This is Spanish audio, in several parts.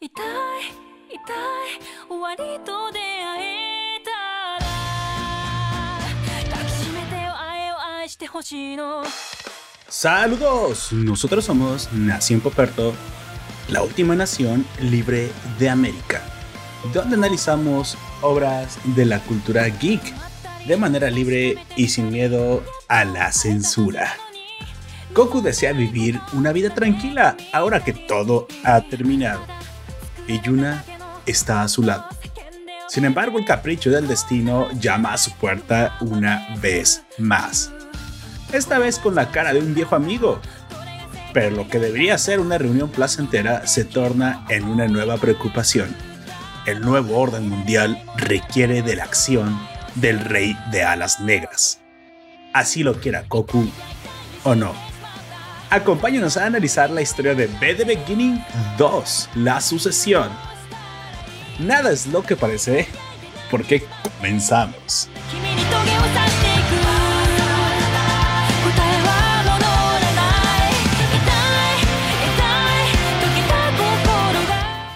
痛い痛い終わりと出会えたら抱きしめてよ愛を愛してほしいの Saludos, nosotros somos Nación Poperto, la última nación libre de América, donde analizamos obras de la cultura geek de manera libre y sin miedo a la censura. Goku desea vivir una vida tranquila ahora que todo ha terminado y Yuna está a su lado. Sin embargo, el capricho del destino llama a su puerta una vez más esta vez con la cara de un viejo amigo. Pero lo que debería ser una reunión placentera se torna en una nueva preocupación. El nuevo orden mundial requiere de la acción del rey de alas negras. Así lo quiera Goku o no. Acompáñanos a analizar la historia de Be The Beginning 2, la sucesión. Nada es lo que parece, porque comenzamos.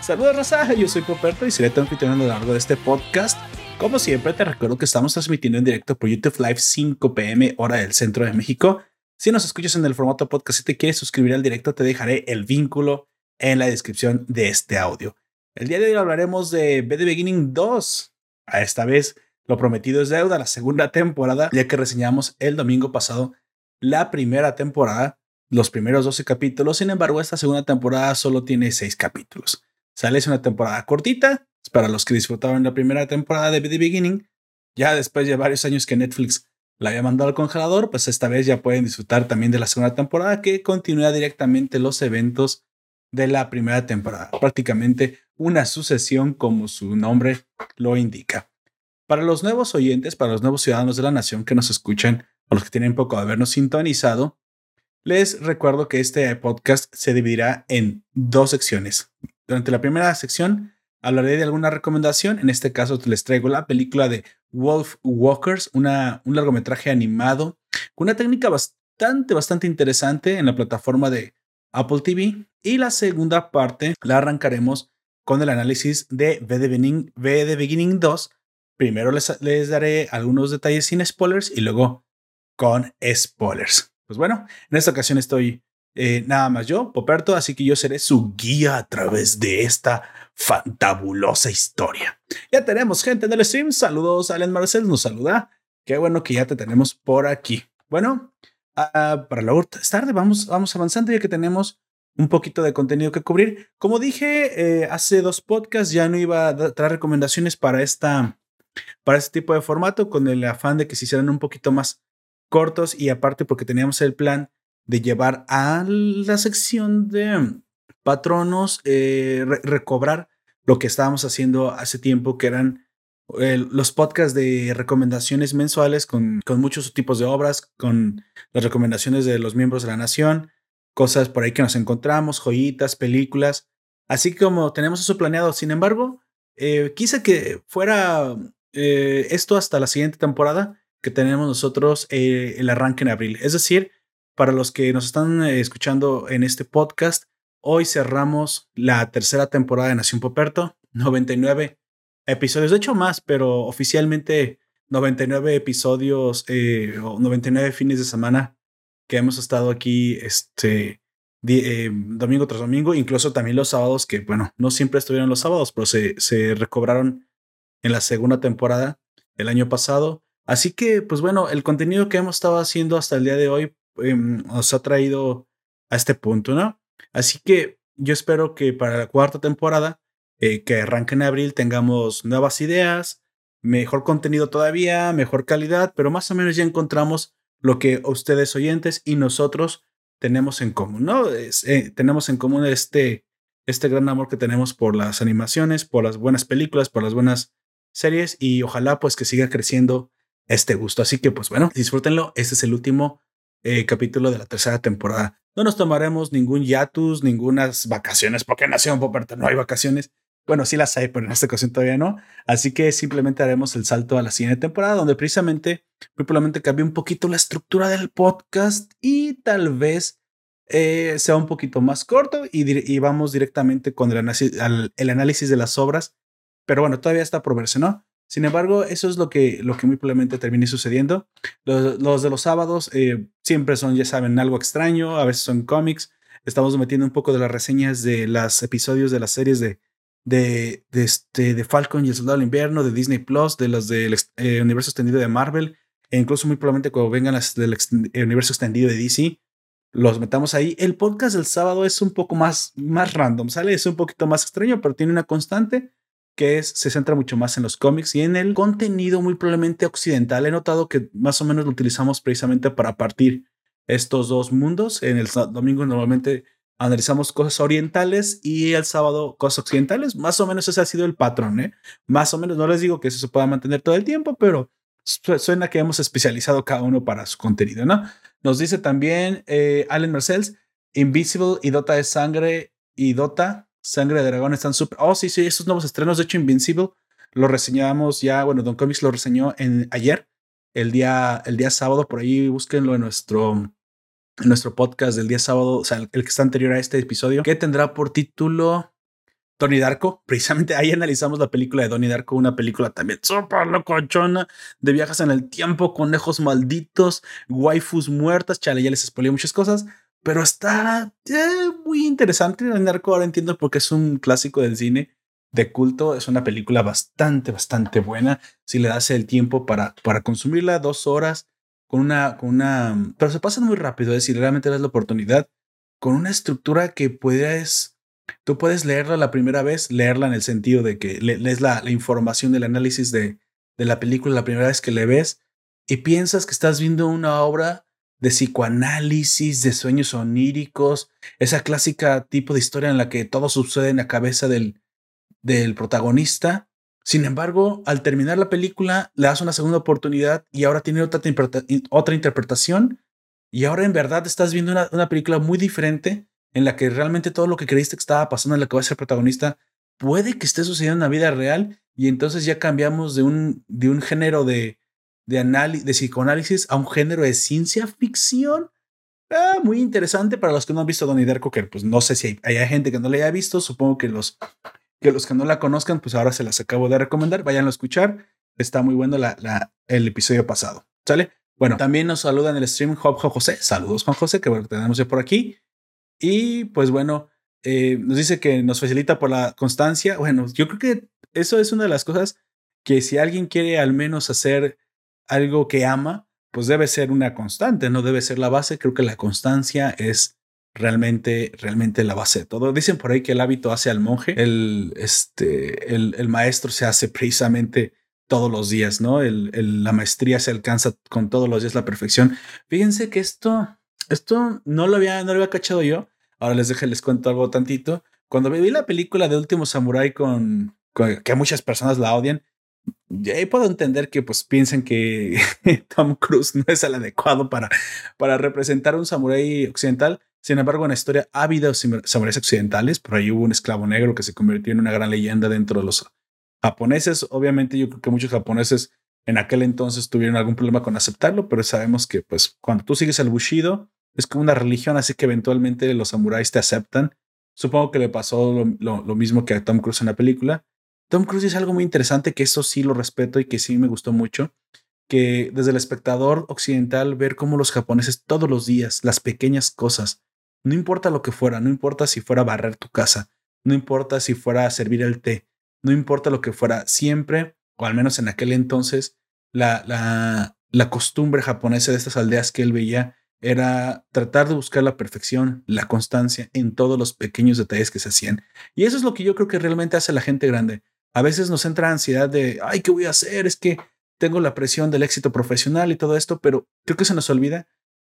Saludos Raza, yo soy Poperto y seré tu anfitrión a lo largo de este podcast. Como siempre, te recuerdo que estamos transmitiendo en directo por YouTube Live 5 pm, hora del centro de México. Si nos escuchas en el formato podcast y te quieres suscribir al directo te dejaré el vínculo en la descripción de este audio. El día de hoy hablaremos de B The Beginning 2. A esta vez lo prometido es deuda, la segunda temporada, ya que reseñamos el domingo pasado la primera temporada, los primeros 12 capítulos. Sin embargo, esta segunda temporada solo tiene 6 capítulos. Sale una temporada cortita, para los que disfrutaron la primera temporada de The Beginning. Ya después de varios años que Netflix la había mandado al congelador, pues esta vez ya pueden disfrutar también de la segunda temporada que continúa directamente los eventos de la primera temporada. Prácticamente una sucesión como su nombre lo indica. Para los nuevos oyentes, para los nuevos ciudadanos de la nación que nos escuchan o los que tienen poco de habernos sintonizado, les recuerdo que este podcast se dividirá en dos secciones. Durante la primera sección hablaré de alguna recomendación. En este caso les traigo la película de Wolf Walkers, una, un largometraje animado con una técnica bastante, bastante interesante en la plataforma de Apple TV. Y la segunda parte la arrancaremos con el análisis de V The Beginning, V The Beginning 2. Primero les, les daré algunos detalles sin spoilers y luego con spoilers. Pues bueno, en esta ocasión estoy eh, nada más yo, Poperto, así que yo seré su guía a través de esta fantabulosa historia. Ya tenemos gente en el stream. Saludos, Allen Marcel nos saluda. Qué bueno que ya te tenemos por aquí. Bueno, uh, para la es tarde, vamos, vamos avanzando ya que tenemos un poquito de contenido que cubrir. Como dije eh, hace dos podcasts, ya no iba a traer recomendaciones para esta para este tipo de formato con el afán de que se hicieran un poquito más cortos y aparte porque teníamos el plan de llevar a la sección de patronos, eh, re recobrar lo que estábamos haciendo hace tiempo, que eran eh, los podcasts de recomendaciones mensuales con, muchos tipos de obras, con las recomendaciones de los miembros de la nación, cosas por ahí que nos encontramos, joyitas, películas, así como tenemos eso planeado. Sin embargo, eh, quise que fuera eh, esto hasta la siguiente temporada que tenemos nosotros el arranque en abril. Es decir, para los que nos están escuchando en este podcast, hoy cerramos la tercera temporada de Nación Poperto, 99 episodios, de hecho más, pero oficialmente 99 episodios eh, o 99 fines de semana que hemos estado aquí este eh, domingo tras domingo, incluso también los sábados, que bueno, no siempre estuvieron los sábados, pero se, recobraron en la segunda temporada el año pasado. Así que, pues bueno, el contenido que hemos estado haciendo hasta el día de hoy eh, nos ha traído a este punto, ¿no? Así que yo espero que para la cuarta temporada, eh, que arranque en abril, tengamos nuevas ideas, mejor contenido todavía, mejor calidad, pero más o menos ya encontramos lo que ustedes oyentes y nosotros tenemos en común, ¿no? Eh, tenemos en común este, este gran amor que tenemos por las animaciones, por las buenas películas, por las buenas series y ojalá pues que siga creciendo este gusto. Así que pues bueno, disfrútenlo. Este es el último eh, capítulo de la tercera temporada. No nos tomaremos ningún yatus, ningunas vacaciones, porque en Nación Poperta no hay vacaciones. Bueno, sí las hay, pero en esta ocasión todavía no. Así que simplemente haremos el salto a la siguiente temporada, donde precisamente, muy probablemente cambie un poquito la estructura del podcast y tal vez eh, sea un poquito más corto y, y vamos directamente con el análisis, el análisis de las obras. Pero bueno, todavía está por verse, ¿no? Sin embargo, eso es lo que, lo que muy probablemente termine sucediendo. Los, los de los sábados eh, siempre son, ya saben, algo extraño, a veces son cómics. Estamos metiendo un poco de las reseñas de los episodios de las series de, de, de, este, de Falcon y el Soldado del Invierno, de Disney Plus, de los del eh, universo extendido de Marvel, e incluso muy probablemente cuando vengan las del universo extendido de DC, los metamos ahí. El podcast del sábado es un poco más, más random, ¿sale? Es un poquito más extraño, pero tiene una constante que se centra mucho más en los cómics y en el contenido muy probablemente occidental. He notado que más o menos lo utilizamos precisamente para partir estos dos mundos. En el domingo normalmente analizamos cosas orientales y el sábado cosas occidentales. Más o menos ese ha sido el patrón, ¿eh? Más o menos, no les digo que eso se pueda mantener todo el tiempo, pero suena que hemos especializado cada uno para su contenido, ¿no? Nos dice también eh, Allen Marcells, Invisible y Dota de Sangre y Dota, Sangre de Dragón están súper... Oh, sí, sí, esos nuevos estrenos, de hecho Invincible, lo reseñamos ya, bueno, Don Comics lo reseñó en ayer, el día, el día sábado, por ahí búsquenlo en nuestro nuestro podcast del día sábado, o sea, el, que está anterior a este episodio, que tendrá por título Donnie Darko. Precisamente ahí analizamos la película de Donnie Darko, una película también súper locochona de viajes en el tiempo, conejos malditos, waifus muertas. Chale, ya les spoilé muchas cosas, pero está eh, muy interesante. Donnie Darko ahora entiendo porque es un clásico del cine de culto. Es una película bastante, bastante buena. Si le das el tiempo para, para consumirla, dos horas con una, con una, pero se pasan muy rápido, es decir, realmente das la oportunidad con una estructura que puedes, tú puedes leerla la primera vez, leerla en el sentido de que lees la, la información del análisis de, de la película la primera vez que le ves y piensas que estás viendo una obra de psicoanálisis, de sueños oníricos, esa clásica tipo de historia en la que todo sucede en la cabeza del, del protagonista sin embargo, al terminar la película, le das una segunda oportunidad y ahora tiene otra, otra interpretación. Y ahora en verdad estás viendo una, una, película muy diferente en la que realmente todo lo que creíste que estaba pasando en la que va a ser protagonista puede que esté sucediendo en la vida real. Y entonces ya cambiamos de un, de un género de, de, de psicoanálisis a un género de ciencia ficción. Ah, muy interesante para los que no han visto Donnie Darko, que pues no sé si hay, hay gente que no le haya visto, supongo que los que los que no la conozcan, pues ahora se las acabo de recomendar. Vayan a escuchar. Está muy bueno la, la, el episodio pasado. ¿Sale? Bueno, también nos saluda en el stream Juan José. Saludos, Juan José, que bueno, tenemos ya por aquí. Y pues bueno, eh, nos dice que nos facilita por la constancia. Bueno, yo creo que eso es una de las cosas que si alguien quiere al menos hacer algo que ama, pues debe ser una constante, no debe ser la base. Creo que la constancia es realmente, realmente la base de todo. Dicen por ahí que el hábito hace al monje, el, este, el, el maestro se hace precisamente todos los días, ¿no? El, el, la maestría se alcanza con todos los días la perfección. Fíjense que esto, esto no lo había, no lo había cachado yo. Ahora les dejo, les cuento algo tantito. Cuando vi la película de Último Samurai con, que muchas personas la odian, ya puedo entender que pues piensen que Tom Cruise no es el adecuado para, para representar un samurái occidental. Sin embargo, en la historia ha habido samuráis occidentales. Por ahí hubo un esclavo negro que se convirtió en una gran leyenda dentro de los japoneses. Obviamente, yo creo que muchos japoneses en aquel entonces tuvieron algún problema con aceptarlo, pero sabemos que, pues, cuando tú sigues el Bushido, es como una religión, así que eventualmente los samuráis te aceptan. Supongo que le pasó lo, lo, mismo que a Tom Cruise en la película. Tom Cruise es algo muy interesante, que eso sí lo respeto y que sí me gustó mucho que desde el espectador occidental ver cómo los japoneses todos los días, las pequeñas cosas, no importa lo que fuera, no importa si fuera barrer tu casa, no importa si fuera servir el té, no importa lo que fuera, siempre, o al menos en aquel entonces, la, la, la costumbre japonesa de estas aldeas que él veía era tratar de buscar la perfección, la constancia en todos los pequeños detalles que se hacían. Y eso es lo que yo creo que realmente hace a la gente grande. A veces nos entra ansiedad de, ay, ¿qué voy a hacer? Es que tengo la presión del éxito profesional y todo esto, pero creo que se nos olvida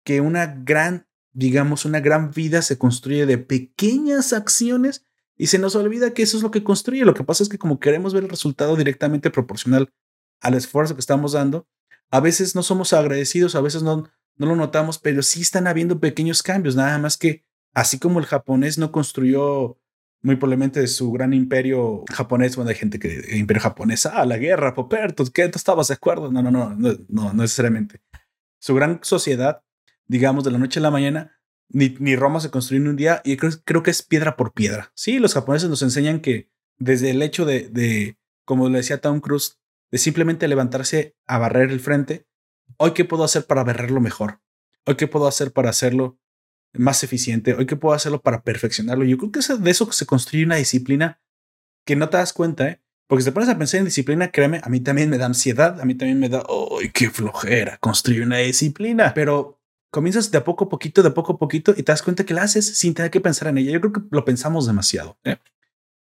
que una gran digamos, una gran vida se construye de pequeñas acciones y se nos olvida que eso es lo que construye. Lo que pasa es que como queremos ver el resultado directamente proporcional al esfuerzo que estamos dando, a veces no somos agradecidos, a veces no, lo notamos, pero sí están habiendo pequeños cambios, nada más que así como el japonés no construyó muy probablemente su gran imperio japonés, bueno, hay gente que imperio japonés, ah, la guerra, Poperto, ¿qué? ¿Tú estabas de acuerdo? No, no, no, no, no necesariamente. Su gran sociedad digamos, de la noche a la mañana, ni, ni Roma se construyó en un día y creo, creo que es piedra por piedra. Sí, los japoneses nos enseñan que desde el hecho de, de, como le decía Tom Cruise, de simplemente levantarse a barrer el frente, hoy qué puedo hacer para barrerlo mejor, hoy qué puedo hacer para hacerlo más eficiente, hoy qué puedo hacerlo para perfeccionarlo. Yo creo que es de eso que se construye una disciplina que no te das cuenta, ¿eh? Porque si te pones a pensar en disciplina, créeme, a mí también me da ansiedad, a mí también me da, ¡ay, qué flojera! Construir una disciplina. Pero comienzas de a poco a poquito, de poco a poquito, y te das cuenta que la haces sin tener que pensar en ella. Yo creo que lo pensamos demasiado. ¿eh?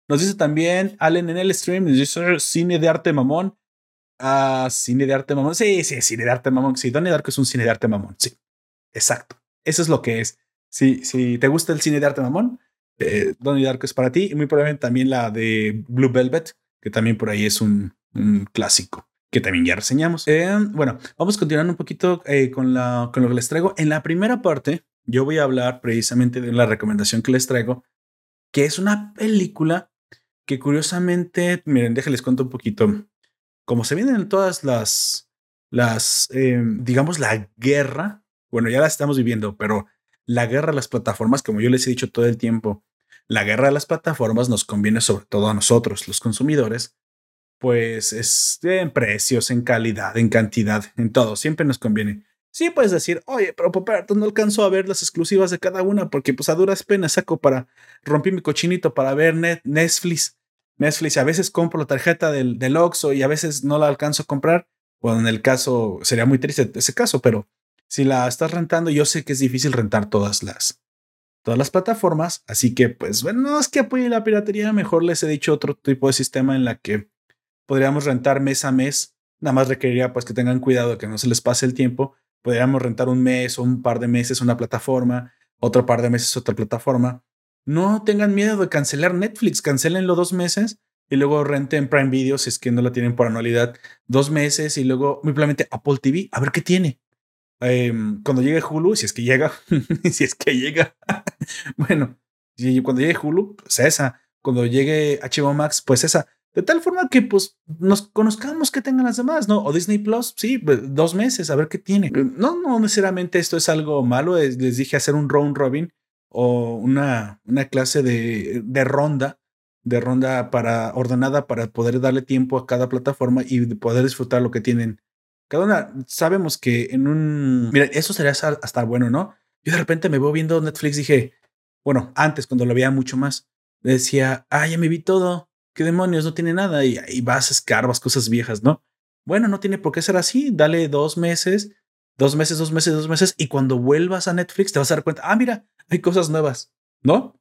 Nos dice también Allen en el stream, nos dice cine de arte mamón. Ah, cine de arte mamón. Sí, sí, cine de arte mamón. Sí, Donnie Darko es un cine de arte mamón. Sí, exacto. Eso es lo que es. Si, te gusta el cine de arte mamón, eh, Donnie Darko es para ti. Y muy probablemente también la de Blue Velvet, que también por ahí es un, clásico que también ya reseñamos. Eh, bueno, vamos continuando un poquito eh, con, lo que les traigo. En la primera parte, yo voy a hablar precisamente de la recomendación que les traigo, que es una película que curiosamente, miren, déjenles cuento un poquito. Como se vienen todas las, las, eh, digamos, la guerra, bueno, ya la estamos viviendo, pero la guerra de las plataformas, como yo les he dicho todo el tiempo, la guerra de las plataformas nos conviene sobre todo a nosotros, los consumidores, pues es en precios, en calidad, en cantidad, en todo, siempre nos conviene. Sí, puedes decir, oye, pero Poperto no alcanzo a ver las exclusivas de cada una porque pues a duras penas saco para, rompí mi cochinito para ver net, Netflix, Netflix, a veces compro la tarjeta del, del Oxxo y a veces no la alcanzo a comprar. Bueno, en el caso, sería muy triste ese caso, pero si la estás rentando, yo sé que es difícil rentar todas las, todas las plataformas, así que pues bueno, no es que apoye la piratería, mejor les he dicho otro tipo de sistema en la que podríamos rentar mes a mes, nada más requeriría pues que tengan cuidado de que no se les pase el tiempo, podríamos rentar un mes o un par de meses una plataforma, otro par de meses otra plataforma. No tengan miedo de cancelar Netflix, cancelenlo dos meses y luego renten Prime Video si es que no la tienen por anualidad, dos meses y luego simplemente Apple TV, a ver qué tiene. Eh, cuando llegue Hulu, si es que llega, si es que llega, bueno, cuando llegue Hulu, pues esa, cuando llegue HBO Max, pues esa, de tal forma que pues nos conozcamos que tengan las demás, ¿no? O Disney Plus, sí, pues, dos meses, a ver qué tiene. No, no necesariamente esto es algo malo, les dije hacer un round robin o una, una clase de, de ronda, de ronda para ordenada para poder darle tiempo a cada plataforma y poder disfrutar lo que tienen cada una, sabemos que en un... Mira, eso sería hasta bueno, ¿no? Yo de repente me voy viendo Netflix, dije, bueno, antes cuando lo veía mucho más, decía, ah, ya me vi todo, qué demonios, no tiene nada, y, y vas, escarbas cosas viejas, ¿no? Bueno, no tiene por qué ser así, dale dos meses, dos meses, dos meses, dos meses, y cuando vuelvas a Netflix te vas a dar cuenta, ah, mira, hay cosas nuevas, ¿no?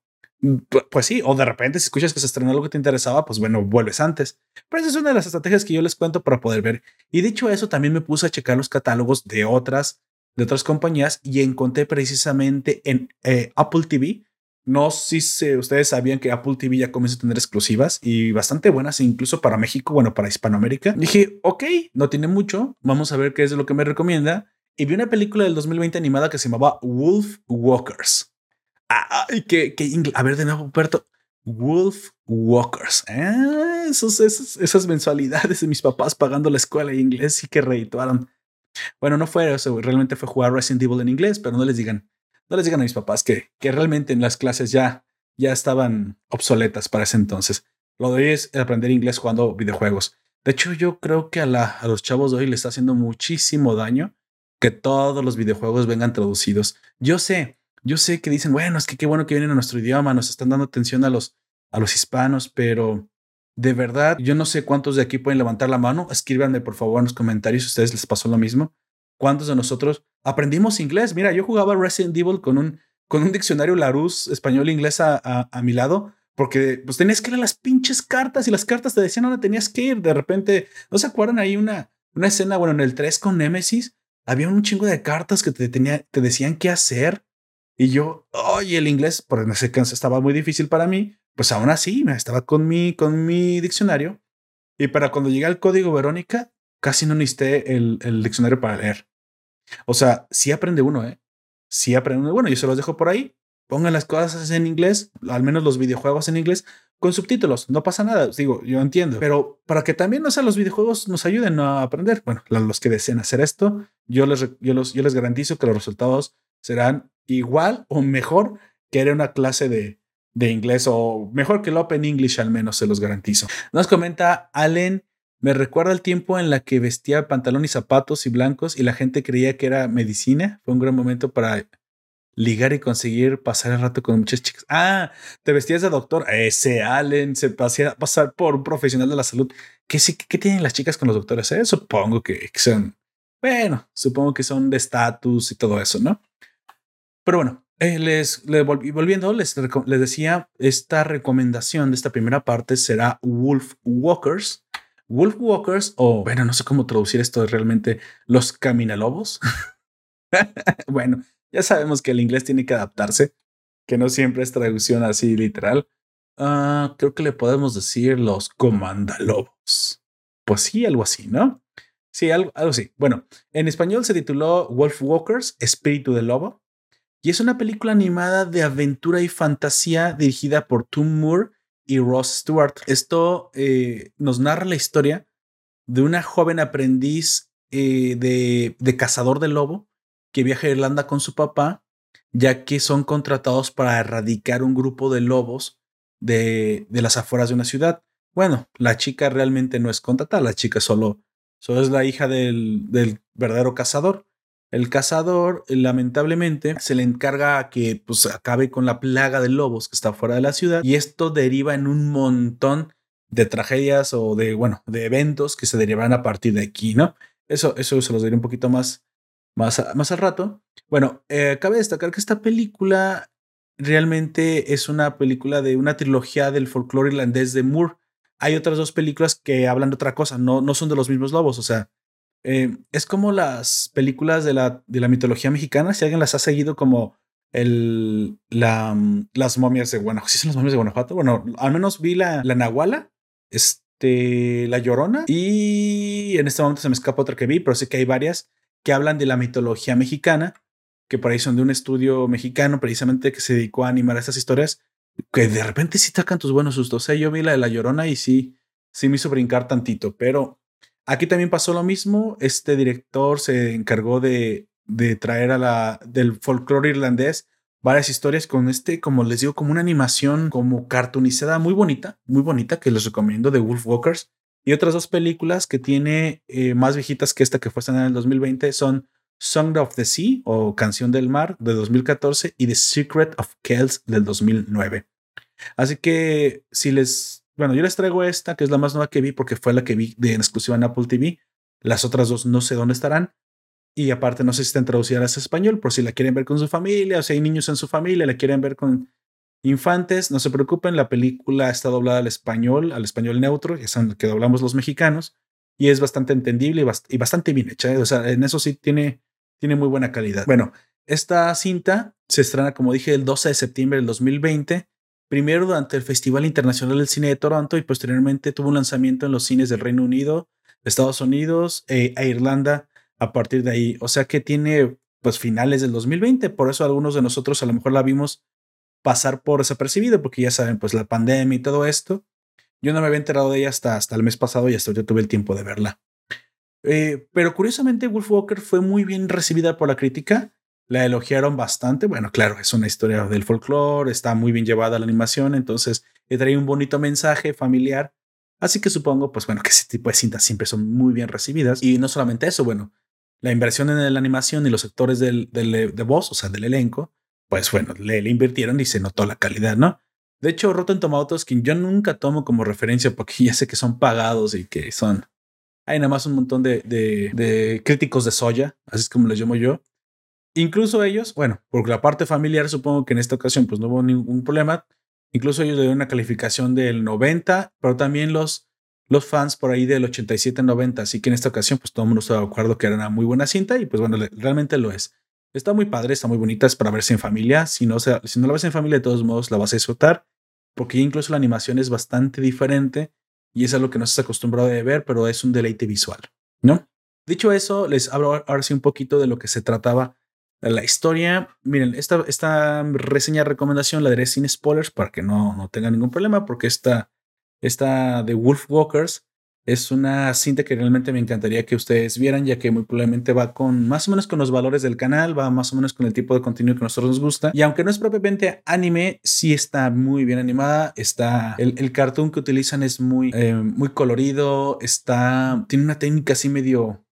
Pues sí, o de repente si escuchas que se estrenó algo que te interesaba, pues bueno, vuelves antes. Pero esa es una de las estrategias que yo les cuento para poder ver. Y dicho eso, también me puse a checar los catálogos de otras, de otras compañías y encontré precisamente en eh, Apple TV. No sé si ustedes sabían que Apple TV ya comienza a tener exclusivas y bastante buenas, incluso para México, bueno, para Hispanoamérica. Dije, ok, no tiene mucho, vamos a ver qué es lo que me recomienda. Y vi una película del 2020 animada que se llamaba Wolf Walkers. Ay, que, que a ver de nuevo, Puerto. Wolf Walkers. Ah, esas mensualidades de mis papás pagando la escuela de inglés y que reituaron. Bueno, no fue eso, realmente fue jugar Resident Evil en inglés, pero no les digan, no les digan a mis papás que, que realmente en las clases ya, ya estaban obsoletas para ese entonces. Lo de hoy es aprender inglés jugando videojuegos. De hecho, yo creo que a, la, a los chavos de hoy les está haciendo muchísimo daño que todos los videojuegos vengan traducidos. Yo sé, yo sé que dicen, bueno, es que qué bueno que vienen a nuestro idioma, nos están dando atención a los, a los hispanos, pero de verdad, yo no sé cuántos de aquí pueden levantar la mano. Escríbanme por favor en los comentarios si a ustedes les pasó lo mismo. ¿Cuántos de nosotros aprendimos inglés? Mira, yo jugaba Resident Evil con un, con un diccionario Larousse español-inglés a, a, mi lado, porque pues tenías que leer las pinches cartas y las cartas te decían dónde tenías que ir. De repente, ¿no se acuerdan ahí una, una escena, bueno, en el 3 con Nemesis? Había un chingo de cartas que te, tenía, te decían qué hacer y yo, oye, el inglés, por ese caso estaba muy difícil para mí, pues aún así, me estaba con mi, con mi diccionario. Y para cuando llegué al código Verónica, casi no necesité el, el diccionario para leer. O sea, sí aprende uno, ¿eh? Sí aprende uno. Bueno, yo se los dejo por ahí. Pongan las cosas en inglés, al menos los videojuegos en inglés, con subtítulos. No pasa nada. Digo, yo entiendo. Pero para que también, o sea, los videojuegos nos ayuden a aprender. Bueno, los que deseen hacer esto, yo les, yo los, yo les garantizo que los resultados serán igual o mejor que era una clase de, de inglés o mejor que el Open English al menos, se los garantizo. Nos comenta Allen, me recuerda el tiempo en la que vestía pantalón y zapatos y blancos y la gente creía que era medicina. Fue un gran momento para ligar y conseguir pasar el rato con muchas chicas. Ah, te vestías de doctor. Ese Allen se pasía pasar por un profesional de la salud. ¿Qué, sí, qué tienen las chicas con los doctores? Eh? Supongo que son, bueno, supongo que son de estatus y todo eso, ¿no? Pero bueno, eh, les, volviendo, les, les decía, esta recomendación de esta primera parte será Wolf Walkers. Wolf Walkers, o bueno, no sé cómo traducir esto realmente, los caminalobos. bueno, ya sabemos que el inglés tiene que adaptarse, que no siempre es traducción así literal. Uh, creo que le podemos decir los comandalobos. Pues sí, algo así, ¿no? Sí, algo, algo así. Bueno, en español se tituló Wolf Walkers, Espíritu del Lobo. Y es una película animada de aventura y fantasía dirigida por Tom Moore y Ross Stewart. Esto eh, nos narra la historia de una joven aprendiz eh, de, de, cazador de lobo que viaja a Irlanda con su papá, ya que son contratados para erradicar un grupo de lobos de, de las afueras de una ciudad. Bueno, la chica realmente no es contratada, la chica solo, solo es la hija del, del verdadero cazador. El cazador, lamentablemente, se le encarga que pues, acabe con la plaga de lobos que está fuera de la ciudad y esto deriva en un montón de tragedias o de, bueno, de eventos que se derivan a partir de aquí, ¿no? Eso, eso se los diré un poquito más, más, más al rato. Bueno, eh, cabe destacar que esta película realmente es una película de una trilogía del folclore irlandés de Moore. Hay otras dos películas que hablan de otra cosa, no, no son de los mismos lobos, o sea, eh, es como las películas de la, de la mitología mexicana, si alguien las ha seguido como el, la, mm, las momias de Guanajuato. ¿Sí son las momias de Guanajuato? Bueno, al menos vi la, la Nahuala, este, la Llorona y en este momento se me escapa otra que vi, pero sé que hay varias que hablan de la mitología mexicana, que por ahí son de un estudio mexicano precisamente que se dedicó a animar estas historias, que de repente sí sacan tus buenos sustos. ¿eh? Yo vi la de la Llorona y sí, sí me hizo brincar tantito, pero Aquí también pasó lo mismo. Este director se encargó de, traer a la del folclore irlandés varias historias con este, como les digo, como una animación como cartoonizada muy bonita, muy bonita, que les recomiendo de Wolf Walkers. Y otras dos películas que tiene eh, más viejitas que esta que fue estrenada en el 2020 son Song of the Sea o Canción del Mar de 2014 y The Secret of Kells del 2009. Así que si les bueno, yo les traigo esta, que es la más nueva que vi, porque fue la que vi de en exclusiva en Apple TV. Las otras dos no sé dónde estarán. Y aparte, no sé si están traducidas a español, por si la quieren ver con su familia, o si hay niños en su familia, la quieren ver con infantes, no se preocupen, la película está doblada al español, al español neutro, es el que doblamos los mexicanos, y es bastante entendible y, bastante bien hecha. ¿eh? O sea, en eso sí tiene, tiene muy buena calidad. Bueno, esta cinta se estrena, como dije, el 12 de septiembre del 2020 primero durante el Festival Internacional del Cine de Toronto y posteriormente tuvo un lanzamiento en los cines del Reino Unido, Estados Unidos eh, e Irlanda a partir de ahí. O sea que tiene pues finales del 2020, por eso algunos de nosotros a lo mejor la vimos pasar por desapercibido, porque ya saben, pues la pandemia y todo esto. Yo no me había enterado de ella hasta, hasta el mes pasado y hasta yo tuve el tiempo de verla. Eh, pero curiosamente, Wolf Walker fue muy bien recibida por la crítica la elogiaron bastante. Bueno, claro, es una historia del folclore, está muy bien llevada la animación, entonces le trae un bonito mensaje familiar. Así que supongo, pues bueno, que ese tipo de cintas siempre son muy bien recibidas. Y no solamente eso, bueno, la inversión en la animación y los sectores del, de voz, o sea, del elenco, pues bueno, le, invirtieron y se notó la calidad, ¿no? De hecho, Rotten Tomatoes, que yo nunca tomo como referencia porque ya sé que son pagados y que son... Hay nada más un montón de, de, de críticos de soya, así es como les llamo yo, Incluso ellos, bueno, por la parte familiar supongo que en esta ocasión pues no hubo ningún problema. Incluso ellos le dieron una calificación del 90, pero también los, los fans por ahí del 87-90. Así que en esta ocasión pues todo el mundo estaba de acuerdo que era una muy buena cinta y pues bueno, realmente lo es. Está muy padre, está muy bonita, es para verse en familia. Si no, si no la ves en familia, de todos modos la vas a disfrutar, porque incluso la animación es bastante diferente y es algo que no se acostumbrado a ver, pero es un deleite visual, ¿no? Dicho eso, les hablo ahora sí un poquito de lo que se trataba la historia, miren, esta, esta reseña recomendación la daré sin spoilers para que no, no tengan ningún problema, porque esta, esta de Wolf Walkers Es una cinta que realmente me encantaría que ustedes vieran, ya que muy probablemente va con más o menos con los valores del canal, va más o menos con el tipo de contenido que a nosotros nos gusta. Y aunque no es propiamente anime, sí está muy bien animada. Está el, el cartoon que utilizan es muy, eh, muy colorido. Está, tiene una técnica así medio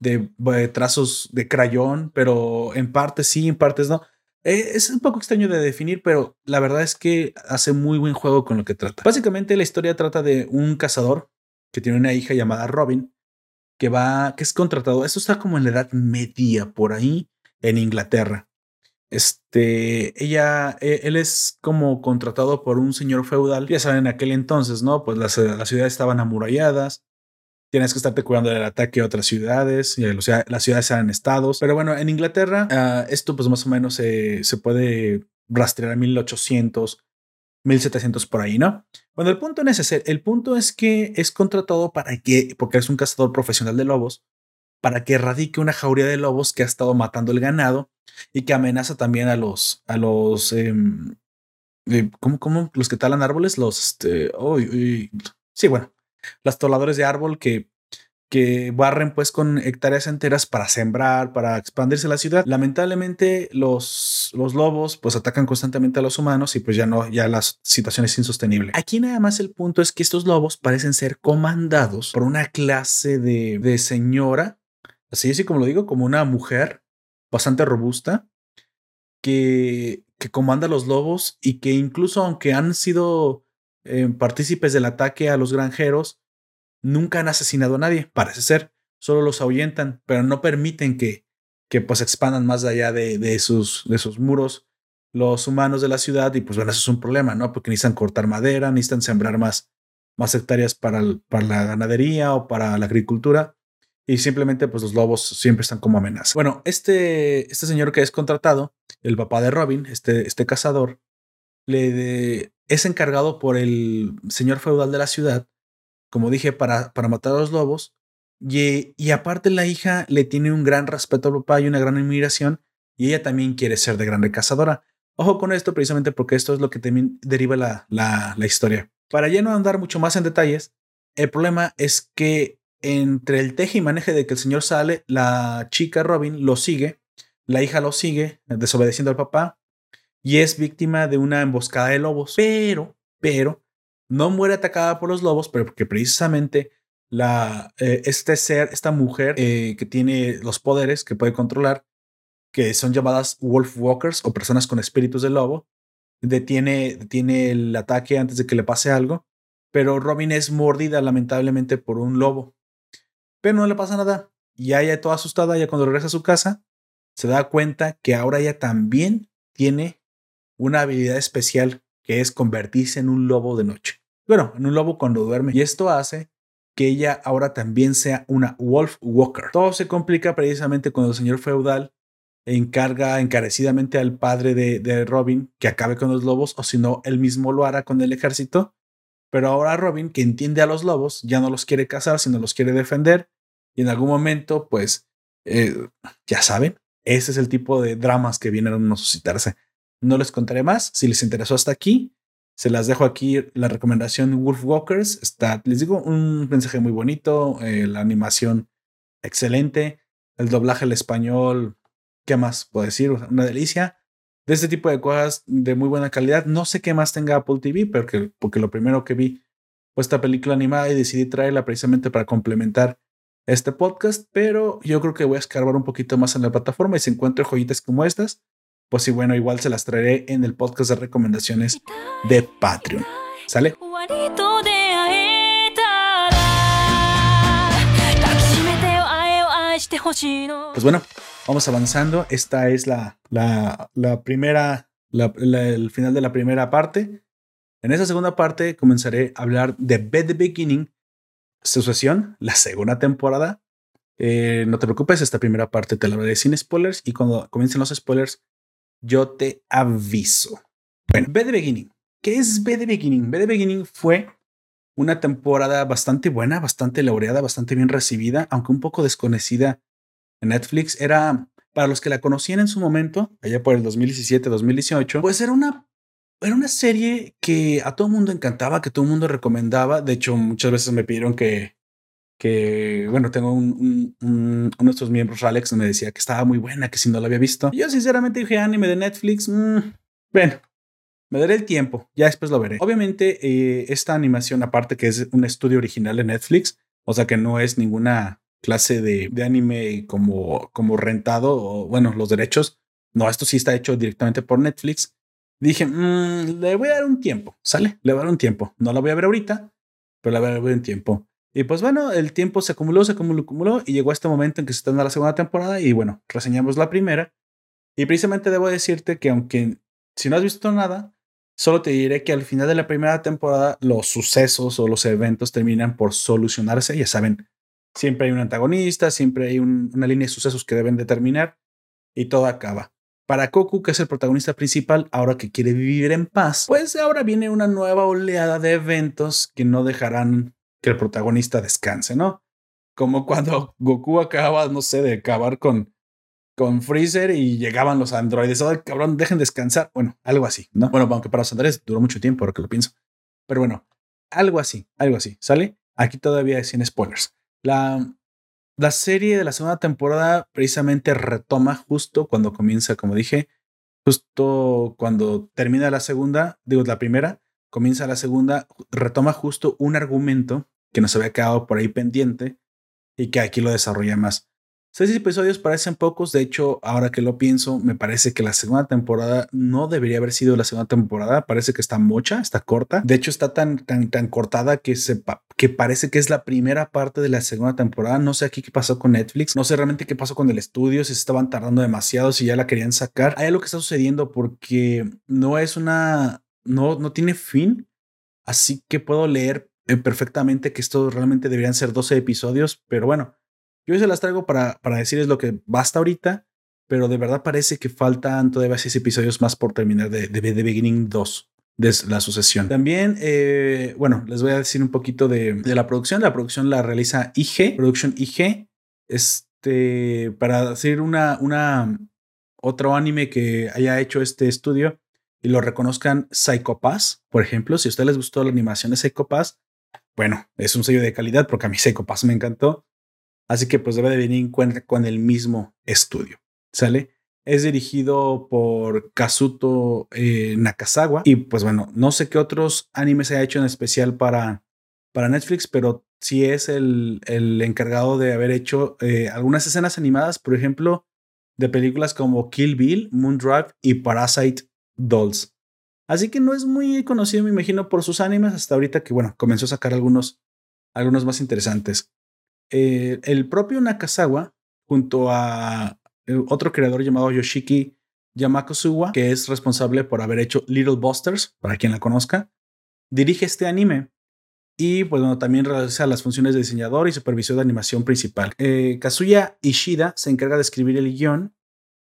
de, de trazos de crayón, pero en partes sí, en partes no. Eh, es un poco extraño de definir, pero la verdad es que hace muy buen juego con lo que trata. Básicamente la historia trata de un cazador que tiene una hija llamada Robin, que va, que es contratado. Eso está como en la edad media por ahí en Inglaterra. Este, ella, e, él es como contratado por un señor feudal. Ya saben, en aquel entonces, ¿no? Pues las, las ciudades estaban amuralladas. Tienes que estarte cuidando del ataque a otras ciudades. Y, las ciudades eran estados. Pero bueno, en Inglaterra, uh, esto pues más o menos se, puede rastrear a 1800, 1700 por ahí, ¿no? Bueno, el punto no es ese. El punto es que es contratado para que, porque es un cazador profesional de lobos, para que erradique una jauría de lobos que ha estado matando el ganado y que amenaza también a los, a los, eh, eh, ¿cómo, cómo? Los que talan árboles, los, este, sí, bueno, los toladores de árbol que que barren pues con hectáreas enteras para sembrar, para expandirse la ciudad. Lamentablemente los, los lobos pues atacan constantemente a los humanos y pues ya no, ya la situación es insostenible. Aquí nada más el punto es que estos lobos parecen ser comandados por una clase de, de señora, así así como lo digo, como una mujer bastante robusta que, que comanda a los lobos y que incluso aunque han sido eh, partícipes del ataque a los granjeros, nunca han asesinado a nadie, parece ser. Solo los ahuyentan, pero no permiten que, que pues expandan más allá de, de, sus, de sus muros los humanos de la ciudad. Y pues bueno, eso es un problema, ¿no? Porque necesitan cortar madera, necesitan sembrar más, más hectáreas para, para la ganadería o para la agricultura. Y simplemente pues los lobos siempre están como amenaza. Bueno, este, este señor que es contratado, el papá de Robin, este, este cazador, le es encargado por el señor feudal de la ciudad como dije, para, para matar a los lobos. Y, y, aparte la hija le tiene un gran respeto al papá y una gran admiración y ella también quiere ser de grande cazadora. Ojo con esto precisamente porque esto es lo que también deriva la, la, la historia. Para ya no andar mucho más en detalles, el problema es que entre el teje y maneje de que el señor sale, la chica Robin lo sigue, la hija lo sigue, desobedeciendo al papá, y es víctima de una emboscada de lobos. Pero, pero, no muere atacada por los lobos, pero porque precisamente la, eh, este ser, esta mujer eh, que tiene los poderes que puede controlar, que son llamadas wolf walkers o personas con espíritus de lobo, detiene, detiene el ataque antes de que le pase algo, pero Robin es mordida lamentablemente por un lobo. Pero no le pasa nada. Y ella toda asustada, ya cuando regresa a su casa, se da cuenta que ahora ella también tiene una habilidad especial que es convertirse en un lobo de noche. Bueno, en un lobo cuando duerme. Y esto hace que ella ahora también sea una Wolf Walker. Todo se complica precisamente cuando el señor feudal encarga encarecidamente al padre de, Robin que acabe con los lobos, o si no, él mismo lo hará con el ejército. Pero ahora Robin, que entiende a los lobos, ya no los quiere cazar, sino los quiere defender. Y en algún momento, pues, eh, ya saben, ese es el tipo de dramas que vienen a suscitarse. No les contaré más. Si les interesó hasta aquí, se las dejo aquí la recomendación Wolf Walkers. Está, les digo, un mensaje muy bonito, eh, la animación excelente, el doblaje al español, ¿qué más puedo decir? Una delicia. De este tipo de cosas de muy buena calidad. No sé qué más tenga Apple TV, porque, porque lo primero que vi fue esta película animada y decidí traerla precisamente para complementar este podcast, pero yo creo que voy a escarbar un poquito más en la plataforma y si encuentro joyitas como estas, pues sí, bueno, igual se las traeré en el podcast de recomendaciones de Patreon. ¿Sale? Pues bueno, vamos avanzando. Esta es la, la, la primera, la, el final de la primera parte. En esa segunda parte comenzaré a hablar de Bed the Beginning, sucesión, la segunda temporada. Eh, no te preocupes, esta primera parte te la hablaré sin spoilers y cuando comiencen los spoilers yo te aviso. Bueno, the Beginning. ¿Qué es the Beginning? Be the Beginning fue una temporada bastante buena, bastante laureada, bastante bien recibida, aunque un poco desconocida en Netflix. Era, para los que la conocían en su momento, allá por el 2017-2018, pues era una, era una serie que a todo mundo encantaba, que todo mundo recomendaba. De hecho, muchas veces me pidieron que, que, bueno, tengo un, un- un- uno de estos miembros, Alex, me decía que estaba muy buena, que si no la había visto. Yo sinceramente dije, anime de Netflix, mm, bueno, me daré el tiempo, ya después lo veré. Obviamente, eh, esta animación, aparte que es un estudio original de Netflix, o sea que no es ninguna clase de, de anime como, como rentado, o bueno, los derechos, no, esto sí está hecho directamente por Netflix. Dije, "Mm, le voy a dar un tiempo, ¿sale? Le voy a dar un tiempo. No la voy a ver ahorita, pero la voy a ver un tiempo. Y pues bueno, el tiempo se acumuló, se acumuló, acumuló y llegó este momento en que se está dando la segunda temporada y bueno, reseñamos la primera. Y precisamente debo decirte que aunque si no has visto nada, solo te diré que al final de la primera temporada los sucesos o los eventos terminan por solucionarse. Ya saben, siempre hay un antagonista, siempre hay un- una línea de sucesos que deben determinar y todo acaba. Para Goku, que es el protagonista principal, ahora que quiere vivir en paz, pues ahora viene una nueva oleada de eventos que no dejarán que el protagonista descanse, ¿no? Como cuando Goku acaba, no sé, de acabar con, con Freezer y llegaban los androides. ¡Ay, cabrón, dejen descansar! Bueno, algo así, ¿no? Bueno, aunque para los androides duró mucho tiempo, ahora que lo pienso. Pero bueno, algo así, algo así, ¿sale? Aquí todavía es sin spoilers. La, la serie de la segunda temporada precisamente retoma justo cuando comienza, como dije, justo cuando termina la segunda, digo la primera, comienza la segunda, retoma justo un argumento que nos había quedado por ahí pendiente y que aquí lo desarrolla más. Seis episodios parecen pocos, de hecho, ahora que lo pienso, me parece que la segunda temporada no debería haber sido la segunda temporada, parece que está mocha, está corta, de hecho está tan, tan, tan cortada que, se que parece que es la primera parte de la segunda temporada, no sé aquí qué pasó con Netflix, no sé realmente qué pasó con el estudio, si estaban tardando demasiado, si ya la querían sacar, hay algo que está sucediendo porque no es una, no, no tiene fin, así que puedo leer eh, perfectamente que esto realmente deberían ser 12 episodios, pero bueno, yo se las traigo para, para decirles lo que basta ahorita, pero de verdad parece que faltan todavía seis episodios más por terminar de, de, The Beginning 2 de la sucesión. También, eh, bueno, les voy a decir un poquito de, de, la producción. La producción la realiza IG, Production IG. Este, para decir una, una, otro anime que haya hecho este estudio y lo reconozcan Psycho Pass, por ejemplo, si a ustedes les gustó la animación de Psycho Pass, bueno, es un sello de calidad porque a mí Psycho Pass me encantó. Así que pues debe de venir en cuenta con el mismo estudio. ¿Sale? Es dirigido por Kazuto eh, Nakazawa. Y pues bueno, no sé qué otros animes se ha hecho en especial para, para Netflix, pero sí es el, el encargado de haber hecho eh, algunas escenas animadas, por ejemplo, de películas como Kill Bill, Moondrive y Parasite Dolls. Así que no es muy conocido, me imagino, por sus animes hasta ahorita que, bueno, comenzó a sacar algunos, algunos más interesantes eh, el propio Nakazawa, junto a eh, otro creador llamado Yoshiki Yamakosuwa, que es responsable por haber hecho Little Busters, para quien la conozca, dirige este anime y pues, bueno, también realiza las funciones de diseñador y supervisor de animación principal. Eh, Kazuya Ishida se encarga de escribir el guion,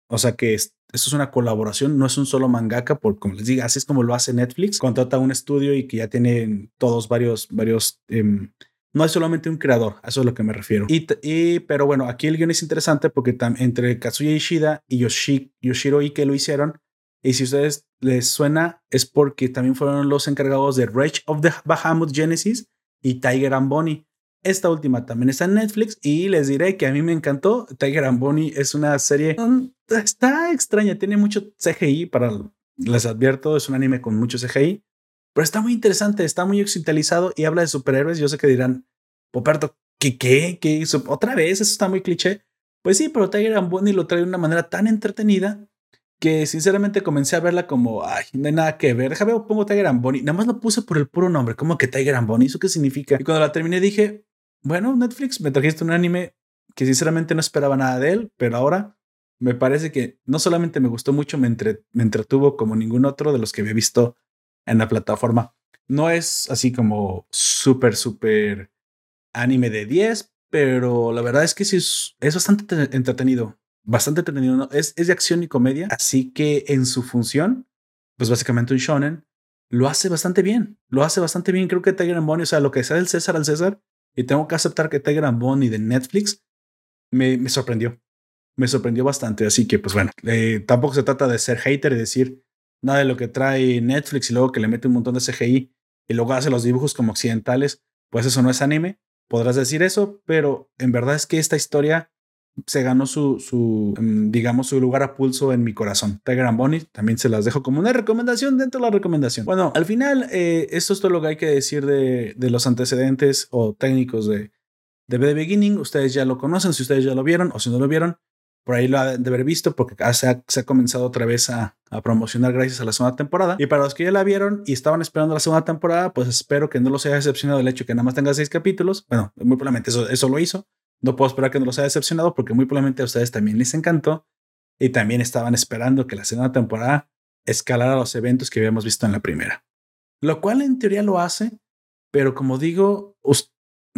o sea que es, esto es una colaboración, no es un solo mangaka, porque como les digo, así es como lo hace Netflix, contrata un estudio y que ya tienen todos varios, varios... Eh, no es solamente un creador, eso es lo que me refiero. Y, pero bueno, aquí el guion es interesante porque entre Kazuya Ishida y Yoshi, Yoshiro Ike lo hicieron. Y si a ustedes les suena, es porque también fueron los encargados de Rage of the Bahamut Genesis y Tiger and Bonnie. Esta última también está en Netflix y les diré que a mí me encantó. Tiger and Bonnie es una serie, um, está extraña, tiene mucho CGI para, les advierto, es un anime con mucho CGI, pero está muy interesante, está muy occidentalizado y habla de superhéroes. Yo sé que dirán, Poperto, ¿qué qué? ¿Qué? ¿Otra vez? Eso está muy cliché. Pues sí, pero Tiger and Bonnie lo trae de una manera tan entretenida que sinceramente comencé a verla como, ay, no hay nada que ver. Déjame pongo Tiger and Bonnie. Nada más lo puse por el puro nombre. como que Tiger and Bonnie? ¿Eso qué significa? Y cuando la terminé dije, bueno, Netflix, me trajiste un anime que sinceramente no esperaba nada de él, pero ahora me parece que no solamente me gustó mucho, me, entre, me entretuvo como ningún otro de los que había visto en la plataforma. No es así como súper, súper anime de 10, pero la verdad es que sí es, es bastante entretenido. Bastante entretenido. Es, es de acción y comedia, así que en su función, pues básicamente un shonen, lo hace bastante bien. Lo hace bastante bien. Creo que Tiger and Bonnie, o sea, lo que sea del César al César, y tengo que aceptar que Tiger and de Netflix me, me sorprendió. Me sorprendió bastante. Así que, pues bueno, eh, tampoco se trata de ser hater y decir nada de lo que trae Netflix y luego que le mete un montón de CGI y luego hace los dibujos como occidentales, pues eso no es anime. podrás decir eso, pero en verdad es que esta historia se ganó su, su mm, digamos, su lugar a pulso en mi corazón. Tiger and Bonnie también se las dejo como una recomendación dentro de la recomendación. Bueno, al final, eh, esto es todo lo que hay que decir de, de los antecedentes o técnicos de, de The Beginning. Ustedes ya lo conocen, si ustedes ya lo vieron o si no lo vieron, por ahí lo han de haber visto porque se ha, se ha comenzado otra vez a, a, promocionar gracias a la segunda temporada. Y para los que ya la vieron y estaban esperando la segunda temporada, pues espero que no los haya decepcionado el hecho que nada más tenga seis capítulos. Bueno, muy probablemente eso, eso lo hizo. No puedo esperar que no los haya decepcionado porque muy probablemente a ustedes también les encantó y también estaban esperando que la segunda temporada escalara los eventos que habíamos visto en la primera. Lo cual en teoría lo hace, pero como digo,